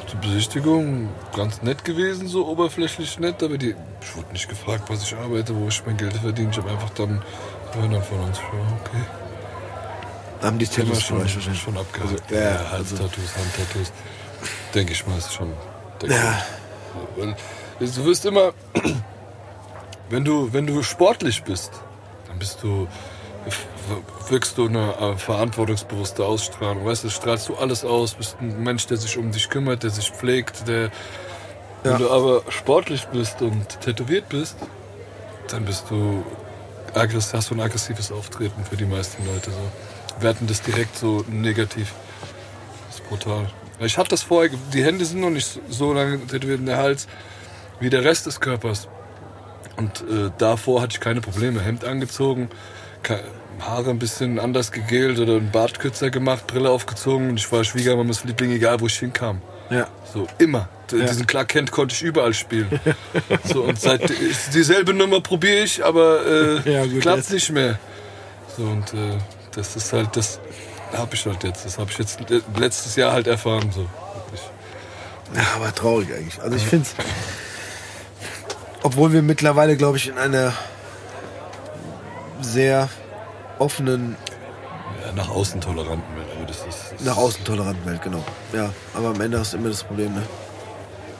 erste Besichtigung ganz nett gewesen, so oberflächlich nett, aber die, ich wurde nicht gefragt, was ich arbeite, wo ich mein Geld verdiene. Ich habe einfach dann, dann von uns, ja, okay. Haben die Tattoos schon, schon, wahrscheinlich. schon abgehakt. Also, ja, ja, also- Halstattoos, Handtattoos. Denke ich mal, ist schon der Ja. Weil du wirst immer, wenn du, wenn du sportlich bist, dann bist du, wirkst du eine äh, verantwortungsbewusste Ausstrahlung. Weißt du, strahlst du alles aus, bist ein Mensch, der sich um dich kümmert, der sich pflegt, der. Wenn Ja. du aber sportlich bist und tätowiert bist, dann bist du hast du ein aggressives Auftreten für die meisten Leute. So. Werten das direkt so negativ. Das ist brutal. Ich hatte das vorher, die Hände sind noch nicht so lange tätowiert in der Hals wie der Rest des Körpers. Und äh, davor hatte ich keine Probleme. Hemd angezogen, Haare ein bisschen anders gegelt oder einen Bart kürzer gemacht, Brille aufgezogen und ich war Schwiegermamas Liebling, egal wo ich hinkam. Ja. So, immer. Ja. Diesen Clark Kent konnte ich überall spielen. so, und seit dieselbe Nummer probiere ich, aber äh, Ja, gut, klappt jetzt. nicht mehr. So, und äh, das ist halt, das habe ich halt jetzt. Das habe ich jetzt le- letztes Jahr halt erfahren. So. Ja, aber traurig eigentlich. Also ich finde es, obwohl wir mittlerweile, glaube ich, in einer sehr offenen, Ja, nach außen toleranten Welt, aber das ist. Das nach außen toleranten Welt, genau. Ja, aber am Ende hast du immer das Problem, ne?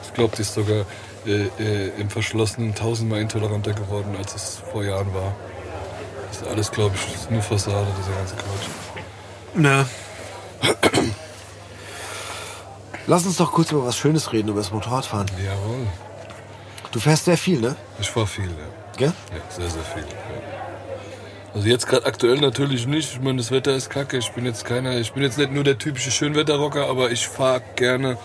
Ich glaube, die ist sogar äh, äh, im Verschlossenen tausendmal intoleranter geworden, als es vor Jahren war. Das ist alles, glaube ich, ist nur Fassade, dieser ganze Quatsch. Ne. Lass uns doch kurz über was Schönes reden, über das Motorradfahren. Jawohl. Du fährst sehr viel, ne? Ich fahr viel, ja. Gell? Ja, sehr, sehr viel. Ja. Also jetzt gerade aktuell natürlich nicht. Ich meine, das Wetter ist kacke. Ich bin jetzt keiner, ich bin jetzt nicht nur der typische Schönwetterrocker, aber ich fahre gerne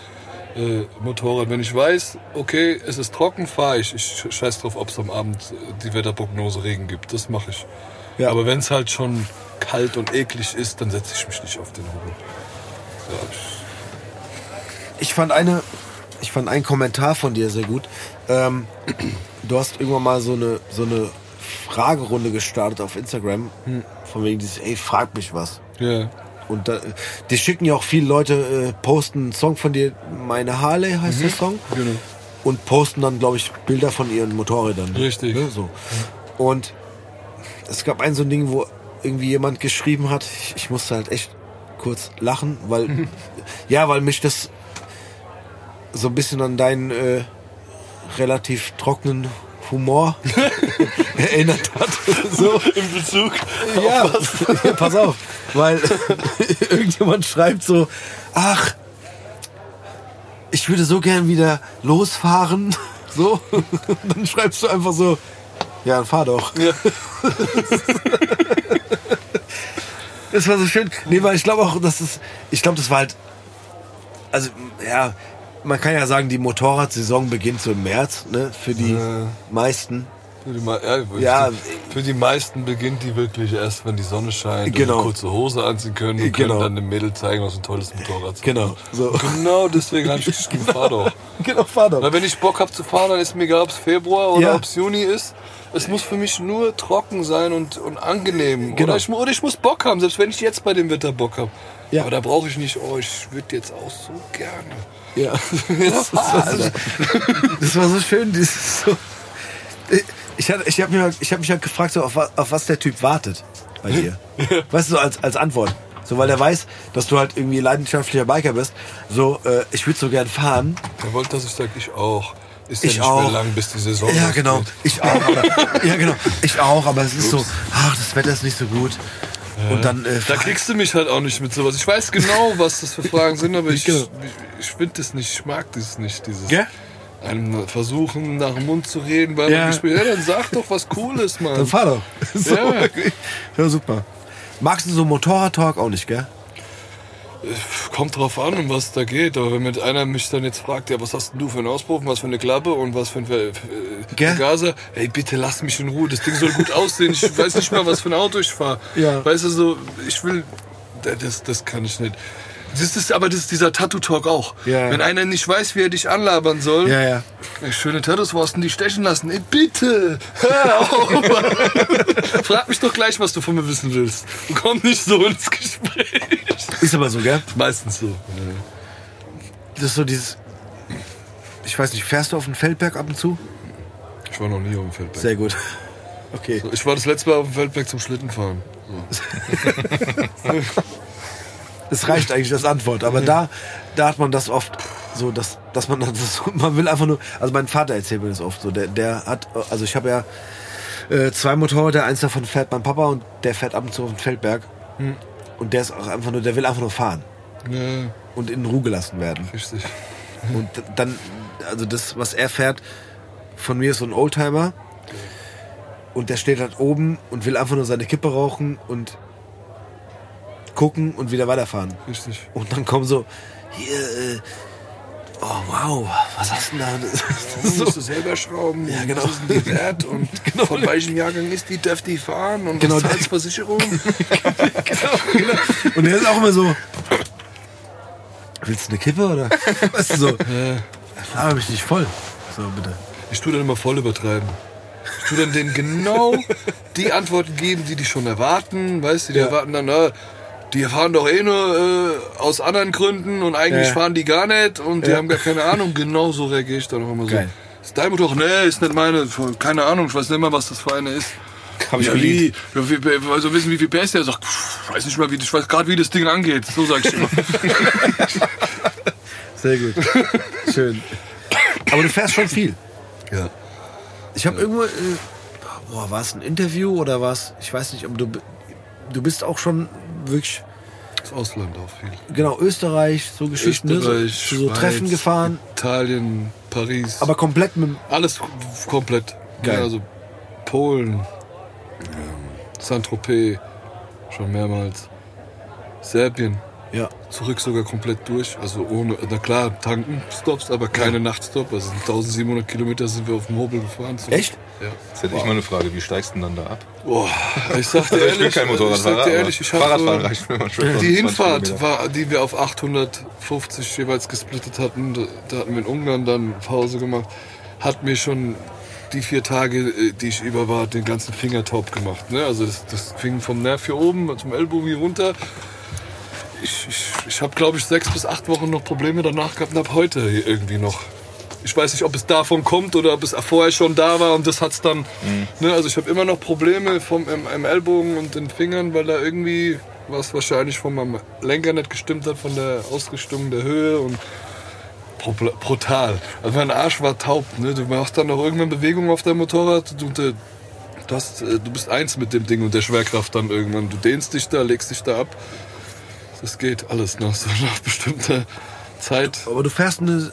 äh, Motorrad. Wenn ich weiß, okay, es ist trocken, fahre ich. Ich scheiß drauf, ob es am Abend äh, die Wetterprognose Regen gibt. Das mache ich. Ja. Aber wenn es halt schon kalt und eklig ist, dann setze ich mich nicht auf den Hubel. Ja, ich, Ich fand eine, ich fand einen Kommentar von dir sehr gut. Ähm, du hast irgendwann mal so eine, so eine Fragerunde gestartet auf Instagram. Von wegen dieses, ey, frag mich was. ja. Und da, die schicken ja auch viele Leute, äh, posten einen Song von dir, Meine Harley heißt der Song. Genau. Und posten dann, glaube ich, Bilder von ihren Motorrädern. Richtig. Ne, so. Und es gab ein so ein Ding, wo irgendwie jemand geschrieben hat, ich, ich musste halt echt kurz lachen, weil, ja, weil mich das so ein bisschen an deinen äh, relativ trockenen Humor erinnert hat. so. In Bezug. Ja, ja, pass auf, weil irgendjemand schreibt so, ach, ich würde so gern wieder losfahren, so, dann schreibst du einfach so, ja, dann fahr doch. Ja. Das war so schön. Nee, weil ich glaube auch, dass es, ich glaube, das war halt, also, ja, man kann ja sagen, die Motorradsaison beginnt so im März, ne, für die Ja. meisten. Für die, ja. Ja. für die meisten beginnt die wirklich erst, wenn die Sonne scheint Genau. und kurze Hose anziehen können und Genau. können dann dem Mädel zeigen, was ein tolles Motorrad ist. Genau, so. Genau deswegen habe ich geschrieben, fahr doch. Genau, fahr doch. Weil wenn ich Bock habe zu fahren, dann ist mir egal, ob es Februar oder Ja. ob es Juni ist. Es muss für mich nur trocken sein und, und angenehm. Genau. Oder, ich, oder ich muss Bock haben, selbst wenn ich jetzt bei dem Wetter Bock habe. Ja. Aber da brauche ich nicht, oh, ich würde jetzt auch so gerne. Ja. Das war so, Das war so schön, dieses so. Ich, hatte- ich habe mich, ich hab mich halt gefragt, so, auf, was, auf was der Typ wartet bei dir. Weißt du, so als, als Antwort. So, weil er weiß, dass du halt irgendwie leidenschaftlicher Biker bist. So, äh, ich würde so gern fahren. er wollte, dass ich sage, ich auch. Ist ja Ich nicht auch. mehr lang, bis die Saison Ja, genau. Ich auch. Aber, ja, genau. Ich auch, aber es ist so, ach, das Wetter ist nicht so gut. Und dann, äh, Da kriegst du mich halt auch nicht mit sowas. Ich weiß genau, was das für Fragen sind, aber ich, Genau. ich, ich finde das nicht, ich mag das nicht, dieses Gell? einem versuchen, nach dem Mund zu reden beim Ja. Gespräch. Ja, dann sag doch was Cooles, Mann. dann fahr doch. So, Ja. ja, super. Magst du so Motorrad-Talk auch nicht, gell? Kommt drauf an, um was da geht. Aber wenn mit einer mich dann jetzt fragt, ja, was hast denn du für einen Auspuff, was für eine Klappe und was für ein äh? Vergaser, ey, bitte lass mich in Ruhe. Das Ding soll gut aussehen. Ich weiß nicht mal, was für ein Auto ich fahre. Ja. Weißt du, so, ich will, das, das kann ich nicht. Das ist aber das ist dieser Tattoo-Talk auch. Ja. Wenn einer nicht weiß, wie er dich anlabern soll, Ja, ja. Schöne Tattoos, wo hast du die stechen lassen? Ey, bitte! Hör auf! Frag mich doch gleich, was du von mir wissen willst. Und komm nicht so ins Gespräch. Ist aber so, gell? Meistens so. Das ist so dieses, ich weiß nicht, fährst du auf den Feldberg ab und zu? Ich war noch nie auf dem Feldberg. Sehr gut. Okay. Ich war das letzte Mal auf dem Feldberg zum Schlittenfahren. Das reicht eigentlich als Antwort. Aber da, da hat man das oft so, dass, dass man das, man will einfach nur, also mein Vater erzählt mir das oft so, der, der hat, also ich habe ja äh, zwei Motorräder, eins davon fährt mein Papa und der fährt ab und zu auf den Feldberg. Und der ist auch einfach nur, der will einfach nur fahren Ja, und in Ruhe gelassen werden. richtig. Und dann, also das, was er fährt, von mir ist so ein Oldtimer. Und der steht halt oben und will einfach nur seine Kippe rauchen und gucken und wieder weiterfahren. Richtig. Und dann kommen so, hier, äh, oh wow, was hast du denn da? Das musst du selber schrauben. Ja, genau. Was ist denn die wert? Und von welchem Jahrgang ist die? Darf die fahren? Und Genau. was Versicherung? genau, genau. Und der ist auch immer so, willst du eine Kippe oder? Weißt du so, laber mich nicht voll. So, bitte. Ich tue dann immer voll übertreiben. Ich tue dann denen genau die Antworten geben, die die schon erwarten. Weißt du, die Ja. erwarten dann, na, die fahren doch eh nur äh, aus anderen Gründen und eigentlich Ja. fahren die gar nicht und die Ja. haben gar keine Ahnung. Genau so reagiere ich dann auch immer so. Geil. Ist dein Motor? Nee, ist nicht meine. Keine Ahnung, ich weiß nicht mal, was das für eine ist. Hab ich ja, wie? Ja, also wissen, wie viel PS der sagt, pff, weiß nicht mal, wie, ich weiß gerade, wie das Ding angeht. So sag ich immer. Sehr gut. Schön. Aber du fährst schon viel. ja. Ich habe irgendwo, äh, boah, war es ein Interview oder was? Ich weiß nicht, aber du, du bist auch schon wirklich, Das Ausland auch viel. genau, Österreich, so Geschichten, ne? Österreich, so, so Schweiz, Treffen gefahren, Italien, Paris. aber komplett mit, Alles komplett. Geil. Ja, also Polen, ähm, Saint-Tropez, schon mehrmals. Serbien, ja, zurück sogar komplett durch. Also ohne, na klar, tanken, Stops, aber keine Nachtstop. Also 1700 Kilometer sind wir auf dem Hobel gefahren. Echt? Ja. Jetzt hätte ich mal eine Frage, wie steigst du denn dann da ab? Boah, ich sag dir Also ich ehrlich, bin kein Motorradfahrer, ich sag dir ehrlich, aber ich Fahrradfahren reicht mir manchmal schon. Die 20 Hinfahrt, war, die wir auf 850 jeweils gesplittet hatten, da, da hatten wir in Ungarn dann Pause gemacht, hat mir schon die vier Tage, äh, die ich über war, den ganzen Finger taub gemacht. Ne? Also das, das fing vom Nerv hier oben zum Ellbogen hier runter. Ich, ich, ich habe, glaube ich, sechs bis acht Wochen noch Probleme danach gehabt und habe heute hier irgendwie noch. Ich weiß nicht, ob es davon kommt oder ob es vorher schon da war und das hat's dann. Ne? Also ich habe immer noch Probleme vom, im, im Ellbogen und den Fingern, weil da irgendwie was wahrscheinlich von meinem Lenker nicht gestimmt hat, von der Ausrichtung der Höhe und brutal. Also mein Arsch war taub. Ne? Du machst dann noch irgendwann Bewegung auf deinem Motorrad und äh, du, hast, äh, du bist eins mit dem Ding und der Schwerkraft dann irgendwann. Du dehnst dich da, legst dich da ab. Das geht alles nach so nach bestimmter Zeit. aber du fährst eine,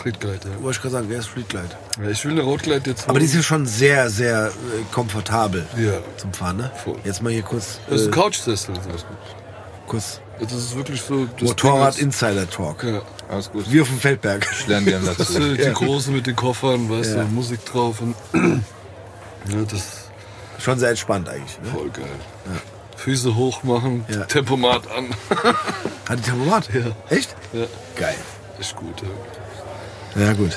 Streetglide, ja. wollte ich gerade sagen, wer ist Streetglide? ja. Ich will eine Rotglide jetzt Aber die ja schon sehr, sehr äh, komfortabel Ja. zum Fahren, ne? Voll. Jetzt mal hier kurz, Das ist äh, ein Couchsessel. kurz Das ist wirklich so. Das Motorrad Ding Insider Talk. ist- Ja. Alles gut. Wie auf dem Feldberg. Ich lerne gerne Das dazu. äh, die große mit den Koffern, weißt Ja. du, Musik drauf und. ja, das ist Schon sehr entspannt eigentlich. Ne? voll geil. Füße hoch machen, Ja. Tempomat an. Hat die Tempomat? Ja. Echt? ja, Geil. ist gut. Ja. Ja, gut.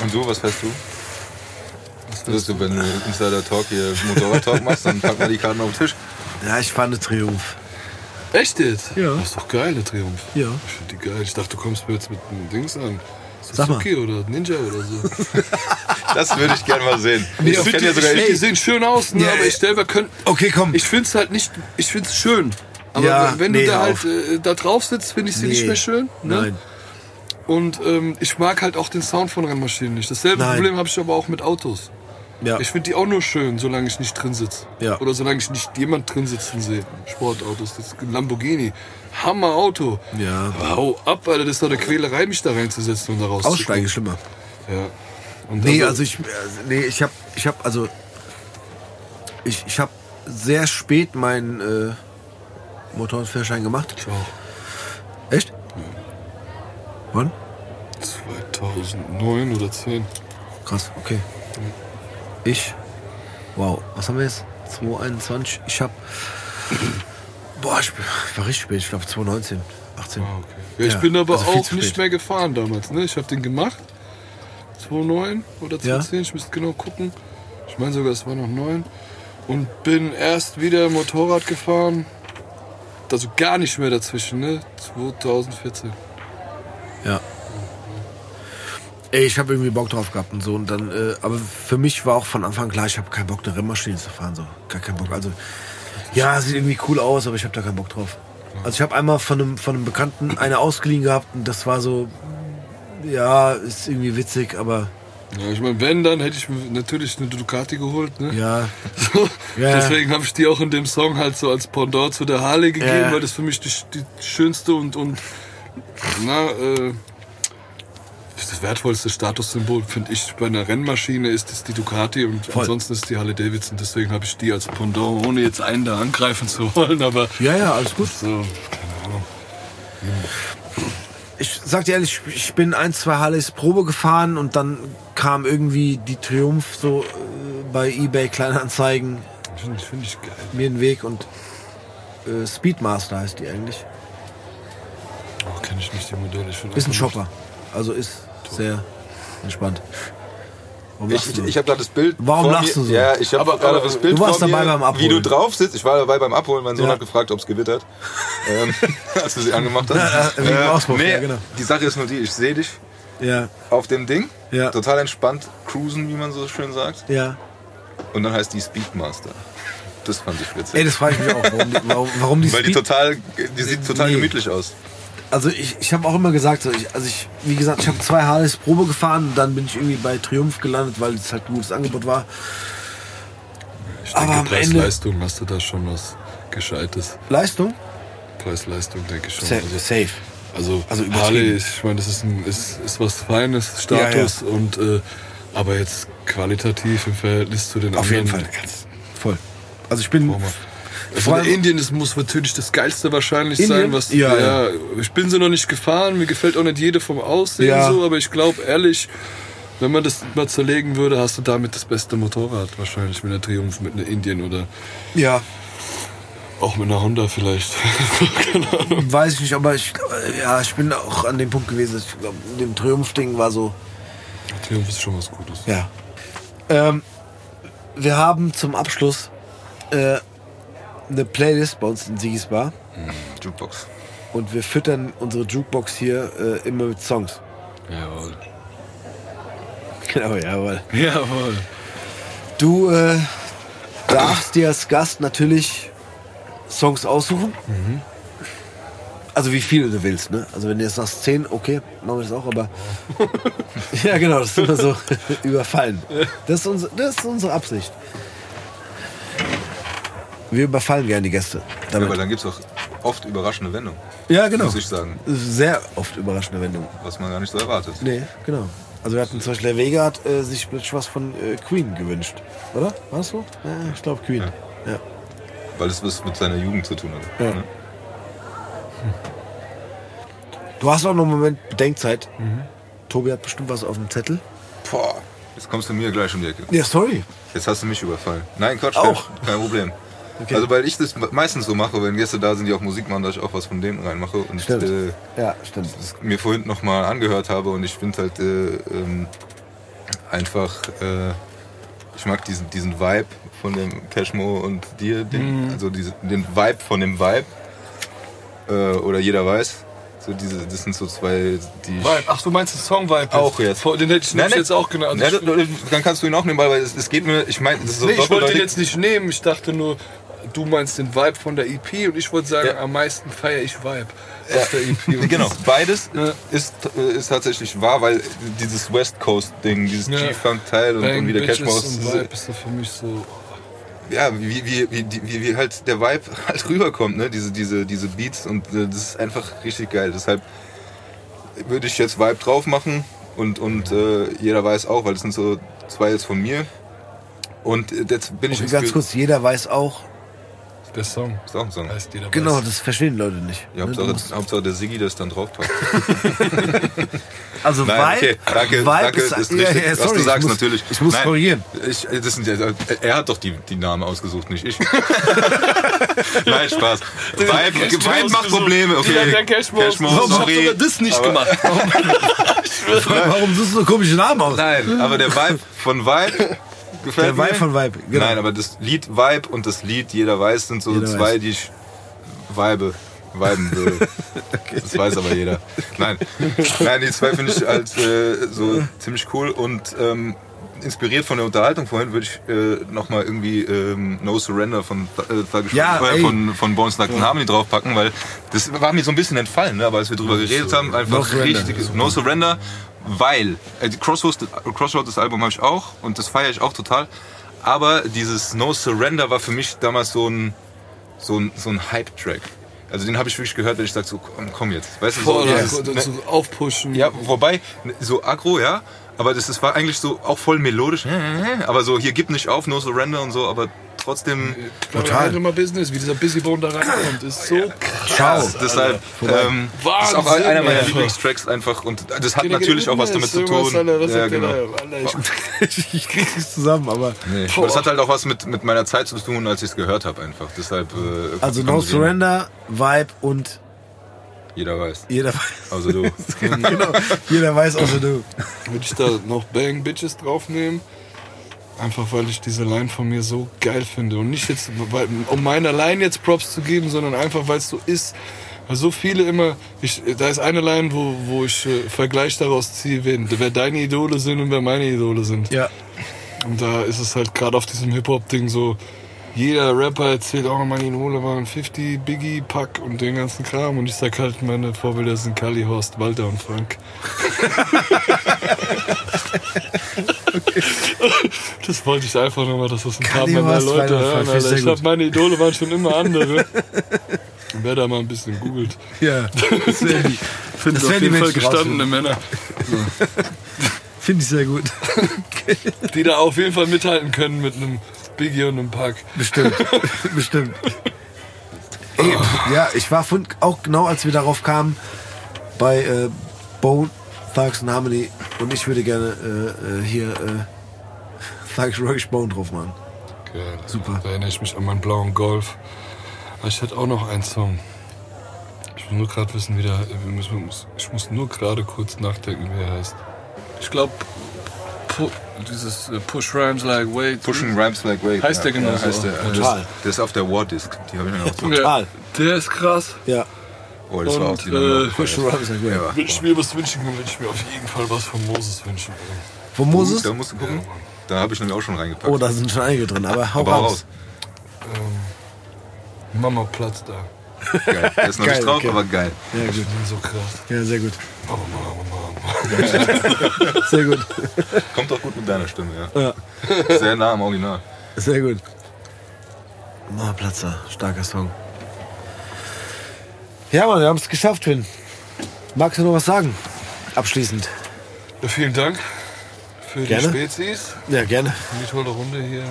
Und so, was fährst du? Das ist so, wenn du Insider Talk hier Motorrad Talk machst, dann pack mal die Karten auf den Tisch. Ja, ich fahre eine Triumph. Echt jetzt? Ja. Das ist doch geil, der Triumph. Ja. Ich finde die geil. Ich dachte, du kommst mir jetzt mit einem Dings an. Suzuki oder Ninja oder so. Das würde ich gerne mal sehen. ich Ich kenne find ja die, sogar ich, die sehen schön aus, ne? Ja, aber ich selber könnte. Okay, komm. Ich finde es halt nicht. Ich finde es schön. Aber Ja, wenn nee, du da halt äh, da drauf sitzt, finde ich sie nicht Nee. mehr schön. Ne? Nein. Und ähm, ich mag halt auch den Sound von Rennmaschinen nicht. Dasselbe Nein. Problem habe ich aber auch mit Autos. Ja. Ich finde die auch nur schön, solange ich nicht drin sitze. Ja. Oder solange ich nicht jemand drin sitzen sehe. Sportautos, das ist ein Lamborghini. Hammer Auto. Ja. Hau ab, Alter, das ist doch eine Quälerei, mich da reinzusetzen und da raus. Aussteigen ist schlimmer. Ja. Und Nee, also ich, also, nee, ich habe, ich habe, also, ich, ich habe sehr spät meinen äh, Motorradführerschein gemacht. Ich auch. Echt? Wann? 2009 oder 10. Krass, okay. Ich, wow, was haben wir jetzt? 2021. Ich habe, boah, ich war richtig spät. Ich glaube 2019, 18. Ah, okay. Ja, ich Ja, bin aber also auch nicht mehr gefahren damals. Ne? Ich habe den gemacht. 2009 oder Ja. 2010, ich müsste genau gucken. Ich meine sogar, es war noch 9. Und bin erst wieder Motorrad gefahren. Also gar nicht mehr dazwischen, ne? 2014. Ja. ey, ich habe irgendwie Bock drauf gehabt und so. Und dann, äh, aber für mich war auch von Anfang klar, ich habe keinen Bock, eine Rennmaschine zu fahren. So. Gar keinen Bock. Also, ja, sieht irgendwie cool aus, aber ich habe da keinen Bock drauf. Also ich habe einmal von einem, von einem Bekannten eine ausgeliehen gehabt und das war so, ja, ist irgendwie witzig, aber Ja, ich meine, wenn, dann hätte ich mir natürlich eine Ducati geholt, ne? ja. So, Ja. Deswegen habe ich die auch in dem Song halt so als Pendant zu der Harley gegeben, Ja. weil das für mich die, die schönste und, und na, äh, das wertvollste Statussymbol, finde ich, bei einer Rennmaschine ist es die Ducati und Voll. ansonsten ist die Harley Davidson. Deswegen habe ich die als Pendant, ohne jetzt einen da angreifen zu wollen, aber Ja, ja, alles gut. so, keine Ahnung. Ich sag dir ehrlich, ich bin ein, zwei Harleys Probe gefahren und dann kam irgendwie die Triumph so äh, bei eBay Kleinanzeigen Finde ich, find ich geil. mir in den Weg und äh, Speedmaster heißt die eigentlich. Ich nicht die Modelle. Ich Ist ein Shopper. Also ist sehr entspannt. Warum Ich, lachst ich, du? ich habe da das Bild. Warum vor lachst mir. du so? Ja, ich habe gerade das Bild du warst vor dabei mir, beim Abholen. Wie du drauf sitzt. Ich war dabei beim Abholen. Mein Sohn Ja. hat gefragt, ob es gewittert, ähm, als du sie angemacht hast. Ja, wegen dem Auspuff, nee, ja, genau. Die Sache ist nur die, ich sehe dich ja, auf dem Ding, Ja. total entspannt cruisen, wie man so schön sagt. ja. Und dann heißt die Speedmaster. Das fand ich witzig. Ey, das frage ich mich auch. Warum die, warum, warum die Weil die total, die sieht total Nee. gemütlich aus. Also ich, ich habe auch immer gesagt, so, ich, also ich, wie gesagt, ich habe zwei Harleys Probe gefahren und dann bin ich irgendwie bei Triumph gelandet, weil es halt ein gutes Angebot war. Ich Aber denke, am Ende- Preis-Leistung hast du da schon was Gescheites. Leistung? Preis-Leistung, denke ich schon. Safe. Also, safe. also, Also. Harley, ich meine, das ist, ein, ist, ist was Feines, Status und äh, aber jetzt qualitativ im Verhältnis zu den Auf jeden Fall. anderen. Voll. Also ich bin. Also Vor allem- Indien ist, muss natürlich das geilste wahrscheinlich Indien? sein, was Ja, ja, ich bin sie noch nicht gefahren, mir gefällt auch nicht jede vom Aussehen Ja. so, aber ich glaube ehrlich, wenn man das mal zerlegen würde, hast du damit das beste Motorrad wahrscheinlich mit einer Triumph, mit einer Indien oder Ja, auch mit einer Honda vielleicht. Keine Ahnung. weiß ich nicht, aber ich, äh, ja, ich bin auch an dem Punkt gewesen. Ich glaube, dem Triumph-Ding war so. Triumph ist schon was Gutes. Ja. Ähm, wir haben zum Abschluss äh, eine Playlist bei uns in Sigis Bar Jukebox. und wir füttern unsere Jukebox hier äh, immer mit Songs. Jawohl. Genau, jawohl. Jawohl. Du äh, darfst dir als Gast natürlich Songs aussuchen. Also wie viele du willst, ne? Also wenn du jetzt sagst 10, okay, machen wir das auch, aber. ja, genau, das ist immer so überfallen. Das ist, unsere, das ist unsere Absicht. Wir überfallen gerne die Gäste. Ja, Damit. aber dann gibt es auch oft überraschende Wendungen, Ja, genau. muss ich sagen. Sehr oft überraschende Wendungen. Was man gar nicht so erwartet. Nee, genau. Also wir hatten zum Beispiel, der Vega hat äh, sich plötzlich was von äh, Queen gewünscht. Oder? War das so? Ja, ich glaube Queen. Ja. Weil es was mit seiner Jugend zu tun hat. Ja. Ne? Du hast auch noch einen Moment Bedenkzeit. Tobi hat bestimmt was auf dem Zettel. Boah, jetzt kommst du mir gleich um die Ecke. Ja, sorry. Jetzt hast du mich überfallen. Nein, Quatsch, Auch. Kein Problem. Okay. Also weil ich das meistens so mache, wenn Gäste da sind, die auch Musik machen, dass ich auch was von denen reinmache. Und Stimmt. äh, Ja, stimmt. mir vorhin nochmal angehört habe und ich finde halt äh, ähm, einfach, äh, ich mag diesen, diesen Vibe von dem Cashmo und dir, den, also diese, den Vibe von dem Vibe. Äh, oder jeder weiß. So diese, das sind so zwei, die Vibe. Ach, du meinst den Song-Vibe? Auch jetzt. Den hätte ich Nein, nein. jetzt auch genannt. Ja, Also das- dann kannst du ihn auch nehmen, weil es, es geht mir, ich meine, das ist so Nee, ich wollte den jetzt nicht nehmen. Ich dachte nur, du meinst den Vibe von der EP und ich wollte sagen, Ja. am meisten feiere ich Vibe auf der EP. Und Genau, beides Ja. ist, äh, ist tatsächlich wahr, weil dieses West Coast Ding, dieses Ja. G-Funk-Teil und, und wie der Bitches Cashmo und ist, Vibe ist für mich so. ja, wie, wie, wie, wie, wie halt der Vibe halt rüberkommt, ne? Diese, diese, diese Beats und äh, das ist einfach richtig geil. Deshalb würde ich jetzt Vibe drauf machen und, und äh, jeder weiß auch, weil das sind so zwei jetzt von mir. Und äh, jetzt bin ich Und ganz kurz, jeder weiß auch. Der Song Ist auch ein Song. heißt jeder Genau, weiß. das verstehen die Leute nicht. Ja, Ne, du Hauptsache, der Siggi das dann draufpackt. Also Nein, okay, danke, Vibe danke, ist, ist ja, richtig. ja, Was sorry, du sagst, ich muss, natürlich. Ich muss Nein. korrigieren. Ich, das sind, ja- er hat doch die, die Namen ausgesucht, nicht ich. Nein, Spaß. Vibe, Vibe macht. Probleme, okay. Ja, der Cashmo Cashmo, ausgesucht. Ich hab sorry. sogar das nicht aber, gemacht. Warum suchst du so komische Namen aus? Nein, aber der Vibe von Vibe gefällt Der mir. Vibe von Vibe, genau. Nein, aber das Lied Vibe und das Lied Jeder weiß sind so Jeder zwei, weiß. die ich vibe. viben würde. Das weiß aber jeder. Nein, Nein die zwei finde ich halt äh, so ziemlich cool und ähm, inspiriert von der Unterhaltung vorhin würde ich äh, nochmal irgendwie ähm, No Surrender von, äh, Ja, äh, von, von Bones Knocked and Harmony draufpacken, weil das war mir so ein bisschen entfallen, ne? aber als wir drüber geredet haben, einfach No Surrender. richtig No Surrender, weil äh, Crossroads, Crossroads das Album habe ich auch und das feiere ich auch total, aber dieses No Surrender war für mich damals so ein so ein, so ein Hype-Track. Also den habe ich wirklich gehört, wenn ich sage, so komm, komm jetzt. Weißt du, so, Voll, dieses, also, ne, so aufpushen. ja, wobei, so aggro, ja, aber das, das war eigentlich so auch voll melodisch, aber so hier gib nicht auf, no surrender und so, aber trotzdem, Total. immer Business, wie dieser Busybone da reinkommt, ist so krass. ciao. Deshalb, ähm, das ist auch einer meiner. Lieblingstracks einfach und das hat natürlich auch was damit zu tun. Ja, genau. ich- krieg nichts zusammen, aber. Nee. Aber das hat halt auch was mit, mit meiner Zeit zu tun, als ich es gehört habe einfach. Deshalb, äh, Also No. Surrender, Vibe und Jeder weiß. jeder weiß. Also du. genau, jeder weiß außer du. Würde ich da noch Bang Bitches draufnehmen? Einfach weil ich diese Line von mir so geil finde. Und nicht jetzt, weil, um meiner Line jetzt Props zu geben, sondern einfach, weil es so ist. Weil so viele immer, ich, da ist eine Line, wo, wo ich äh, Vergleich daraus ziehe, wer, wer deine Idole sind und wer meine Idole sind. Ja. Und da ist es halt gerade auf diesem Hip-Hop-Ding so, jeder Rapper erzählt auch, meine Idole waren 50, Biggie, Pack und den ganzen Kram. Und ich sag halt, meine Vorbilder sind Kali, Horst, Walter und Frank. Das wollte ich einfach nochmal, dass das ein paar Kali, meiner Leute hören. Alter. Ich hab, meine Idole waren schon immer andere. Und wer da mal ein bisschen googelt, Ja. Das wäre die, Das auf jeden Fall gestandene Männer, Finde ich sehr gut. die da auf jeden Fall mithalten können mit einem Biggie und einem Pack. Bestimmt. Bestimmt. Ey, ja, ich war von, auch genau, als wir darauf kamen, bei äh, Bone, Thugs and Harmony und ich würde gerne äh, äh, hier äh, Thugs Rockish Bone drauf machen. Geil. Super. Da erinnere ich mich an meinen blauen Golf. Aber ich hätte auch noch einen Song. Ich will nur gerade wissen, wie der. wir müssen- Ich muss nur gerade kurz nachdenken, wie er heißt. Ich glaube, pu dieses äh, Push Rhymes Like Wait. Pushing Rhymes Like Wade. Heißt der genau ja, so? heißt der. Total. Der ist auf der War Disc. Die habe ich mir auch so. Total. Der, der ist krass. Ja. Oh, das war Und, auch die äh, the Rhymes like Ja, Wenn ich mir was wünschen kann, würde ich mir auf jeden Fall was von Moses wünschen. Von Moses? Da musst du gucken. Da habe ich nämlich auch schon reingepackt. Oh, da sind schon einige drin, aber hau Aber hau raus. Mama Platz da. Geil. Der ist noch Geil, nicht drauf, okay. aber geil. Ja, gut. Ich bin so krass. Ja, sehr gut. Mama, Mama, Mama. Sehr gut. Kommt auch gut mit deiner Stimme, ja. Ja, Sehr nah am Original. sehr gut. Mama Platzer, starker Song. Ja, Mann, wir haben es geschafft, Finn. Magst du noch was sagen? Abschließend. Ja, vielen Dank für Gerne. die Spezies. Ja, gerne. Und die tolle Runde hier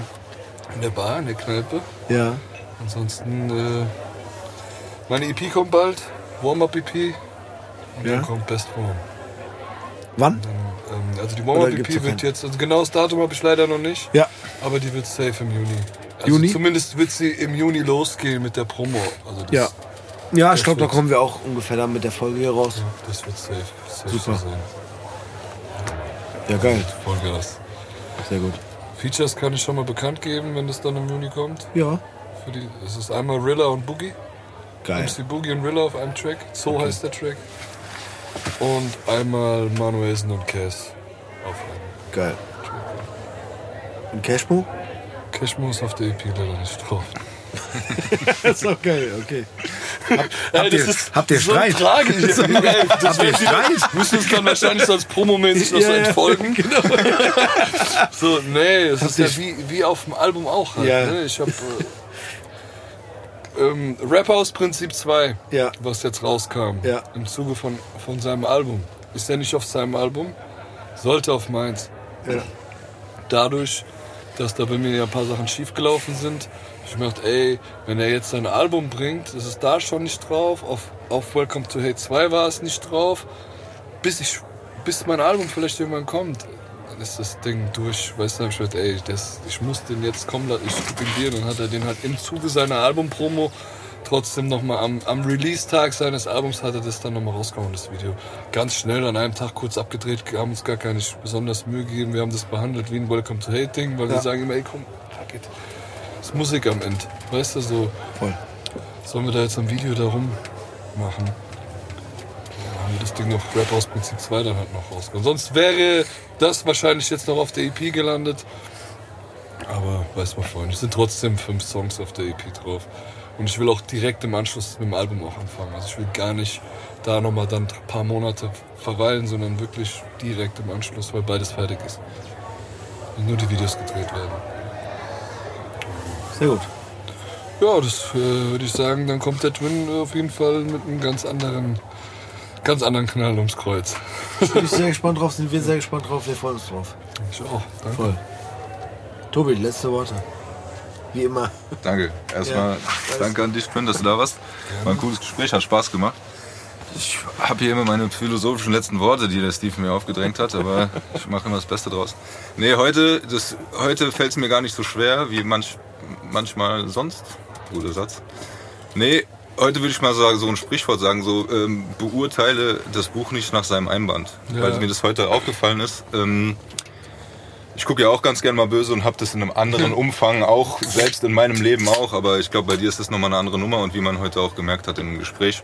in der Bar, in der Kneipe. Ja. Ansonsten, äh, meine EP kommt bald, Warm-Up-EP. Und Ja. dann kommt Best Form. Wann? Ähm, also die Warm-Up-EP wird jetzt, also genaues Datum habe ich leider noch nicht, Ja. aber die wird safe im Juni. Also Juni? Zumindest wird sie im Juni losgehen mit der Promo. Also das, Ja. Ja, ich Das glaube, da kommen wir auch ungefähr dann mit der Folge hier raus. Das wird safe, safe Super. Ja, geil. Vollgas. Sehr gut. Features kann ich schon mal bekannt geben, wenn es dann im Juni kommt. Ja. Für die, es ist einmal Rilla und Boogie. Geil. MC Boogie und Rilla auf einem Track. So heißt der Track. Und einmal Manuelsen und Cass auf einem Geil. Und Cashmo? Cashmo ist auf der EP leider nicht drauf. Das ist auch geil, okay. Habt, ihr, habt ihr Streit? So tragisch. Ey, das habt ihr Streit? müssen uns dann wahrscheinlich so als promomäßig noch so Ja, ja, entfolgen. Genau. So, nee, es ist ja wie, wie auf dem Album auch halt. Ja. Ne? Ich hab äh, ähm, Rap aus Prinzip 2, Ja. was jetzt rauskam, Ja. im Zuge von, von seinem Album. Ist ja nicht auf seinem Album, sollte auf meins. Ja. Dadurch, dass da bei mir ja ein paar Sachen schiefgelaufen sind, ich mir gedacht, ey, wenn er jetzt sein Album bringt, ist es da schon nicht drauf, auf, auf Welcome to Hate 2 war es nicht drauf, bis ich, bis mein Album vielleicht irgendwann kommt, dann ist das Ding durch, weißt du, hab ich gedacht, ey, das, ich muss den jetzt kommen lassen, ich dir, dann hat er den halt im Zuge seiner Albumpromo trotzdem nochmal am, am Release-Tag seines Albums hat er das dann nochmal rausgehauen, das Video. Ganz schnell an einem Tag kurz abgedreht, haben uns gar keine besonders Mühe gegeben, wir haben das behandelt wie ein Welcome to Hate Ding, weil wir Ja. sagen immer, ey komm, fuck it. Ist Musik am Ende, weißt du, so Voll. sollen wir da jetzt am Video da rum machen. Dann haben wir das Ding noch Rap aus Prinzip 2 dann halt noch rausgekommen. Sonst wäre das wahrscheinlich jetzt noch auf der EP gelandet. Aber weiß man vorhin, es sind trotzdem fünf Songs auf der EP drauf. Und ich will auch direkt im Anschluss mit dem Album auch anfangen. Also ich will gar nicht da nochmal dann ein paar Monate verweilen, sondern wirklich direkt im Anschluss, weil beides fertig ist. Und nur die Videos gedreht werden. Sehr gut. Ja, das äh, würde ich sagen, dann kommt der Twin auf jeden Fall mit einem ganz anderen, ganz anderen Knall ums Kreuz. Bin ich sehr gespannt drauf, sind wir sehr gespannt drauf, wir freuen uns drauf. Ich auch. Danke. Voll. Tobi, letzte Worte. Wie immer. Danke. Erstmal Ja. danke an dich, Quinn, dass du da warst. War ein cooles Gespräch, hat Spaß gemacht. Ich habe hier immer meine philosophischen letzten Worte, die der Steve mir aufgedrängt hat, aber ich mache immer das Beste draus. Nee, heute, das, heute fällt es mir gar nicht so schwer wie manch, manchmal sonst. Guter Satz. Nee, heute würde ich mal sagen, so ein Sprichwort sagen, so ähm, beurteile das Buch nicht nach seinem Einband. Ja. Weil mir das heute aufgefallen ist. Ähm, ich gucke ja auch ganz gern mal böse und habe das in einem anderen Umfang auch, selbst in meinem Leben auch, aber ich glaube, bei dir ist das nochmal eine andere Nummer und wie man heute auch gemerkt hat im Gespräch,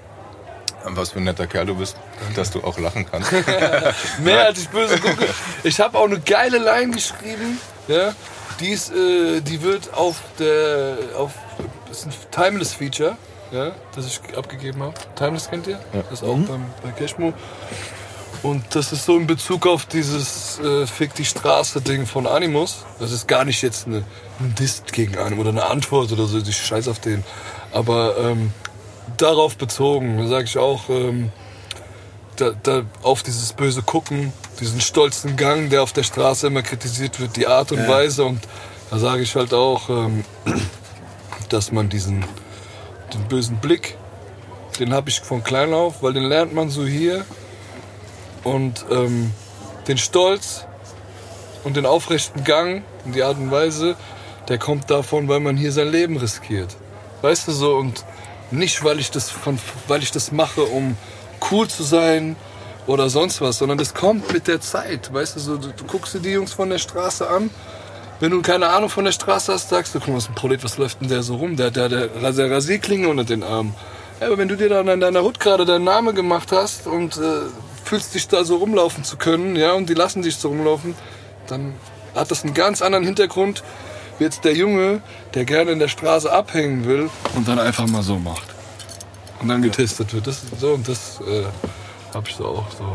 was für ein netter Kerl du bist, dass du auch lachen kannst. Mehr als ich böse gucke. Ich habe auch eine geile Line geschrieben. Ja, die, ist, äh, die wird auf der. Auf, das ist ein Timeless Feature, ja, das ich abgegeben habe. Timeless kennt ihr? Das ist auch beim, bei Cashmo. Und das ist so in Bezug auf dieses äh, Fick die Straße-Ding von Animus. Das ist gar nicht jetzt eine, ein Dist gegen einen oder eine Antwort oder so, ich scheiß auf den. Aber ähm, darauf bezogen, da sage ich auch, ähm, da, da auf dieses böse Gucken, diesen stolzen Gang, der auf der Straße immer kritisiert wird, die Art und Weise. Und da sage ich halt auch, ähm, dass man diesen den bösen Blick, den habe ich von klein auf, weil den lernt man so hier. Und ähm, den Stolz und den aufrechten Gang und die Art und Weise, der kommt davon, weil man hier sein Leben riskiert. Weißt du so? Und nicht, weil ich das, von, weil ich das mache, um cool zu sein oder sonst was, sondern das kommt mit der Zeit. Weißt du, so, du, du guckst dir die Jungs von der Straße an. Wenn du keine Ahnung von der Straße hast, sagst du, guck mal, was ein Prolet, was läuft denn der so rum? Der, der, der, der Rasierklinge unter den Armen. Aber wenn du dir dann in deiner Hut gerade deinen Namen gemacht hast und äh, fühlst dich da so rumlaufen zu können, ja, und die lassen dich so rumlaufen, dann hat das einen ganz anderen Hintergrund, jetzt der Junge, der gerne in der Straße abhängen will und dann einfach mal so macht. Und dann getestet wird. Das so und das äh, habe ich so auch so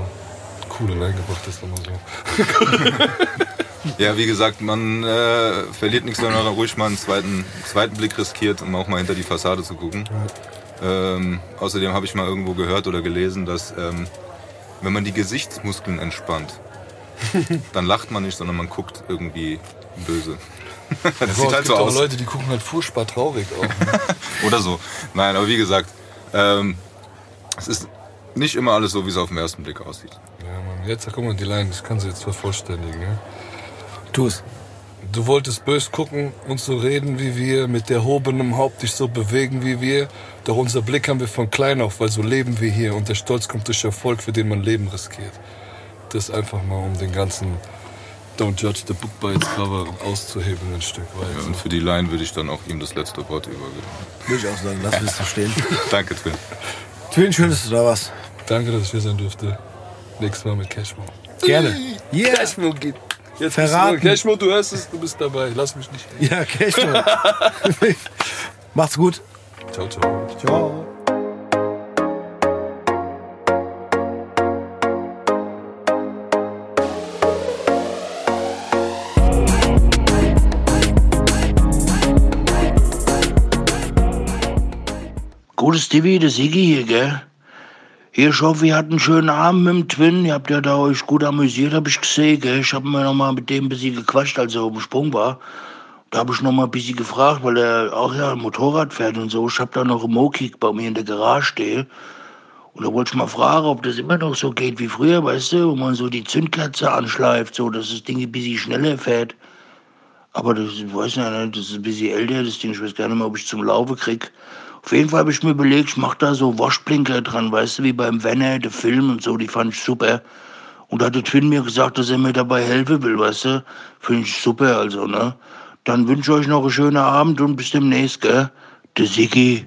cool reingebracht, das nochmal so. Ja, wie gesagt, man äh, verliert nichts, wenn man ruhig mal einen zweiten, zweiten Blick riskiert, um auch mal hinter die Fassade zu gucken. Ähm, außerdem habe ich mal irgendwo gehört oder gelesen, dass ähm, wenn man die Gesichtsmuskeln entspannt, dann lacht man nicht, sondern man guckt irgendwie böse. das Boah, sieht es halt so aus. Leute, die gucken halt furchtbar traurig auch. Ne? Oder so. Nein, aber wie gesagt, ähm, es ist nicht immer alles so, wie es auf den ersten Blick aussieht. ja, Mann. Jetzt, guck mal, die Line, ich kann sie jetzt vervollständigen. Ne? Tu es. Du wolltest bös gucken und so reden wie wir, mit erhobenem Haupt dich so bewegen wie wir. Doch unser Blick haben wir von klein auf, weil so leben wir hier. Und der Stolz kommt durch Erfolg, für den man Leben riskiert. Das einfach mal, um den ganzen Don't Judge the Book by its Cover auszuheben ein Stück weit. Ja, und für die Line würde ich dann auch ihm das letzte Wort übergeben. Würde ich auch sagen, lass es so stehen. Danke, Twin. Twin, schön, dass du da warst. Danke, dass ich hier sein durfte. Nächstes Mal mit Cashmo. Gerne. Yeah. Cashmo geht. Jetzt Verraten. Cashmo, du hörst es, du bist dabei. Lass mich nicht. Ja, Cashmo. Macht's gut. Ciao, ciao. Ciao. Gutes Stevie, der Sigi hier, gell? Hier, ich hoffe, ihr hattet einen schönen Abend mit dem Twin. Ihr habt ja da euch gut amüsiert, hab ich gesehen, gell? Ich hab mir noch mal mit dem ein bisschen gequatscht, als er auf dem Sprung war. Da hab ich noch mal ein bisschen gefragt, weil er auch ja Motorrad fährt und so. Ich hab da noch einen Mo-Kick bei mir in der Garage stehen. Und da wollte ich mal fragen, ob das immer noch so geht wie früher, weißt du? Wo man so die Zündkerze anschleift, so, dass das Ding ein bisschen schneller fährt. Aber das, ich weiß nicht, das ist ein bisschen älter, das Ding. Ich weiß gar nicht mehr, ob ich zum Laufen krieg. Auf jeden Fall habe ich mir überlegt, ich mach da so Waschblinker dran, weißt du, wie beim Wenner, der Film und so, die fand ich super. Und da hat der Twin mir gesagt, dass er mir dabei helfen will, weißt du. Finde ich super, also, ne? Dann wünsche ich euch noch einen schönen Abend und bis demnächst, gell? Der Sigi.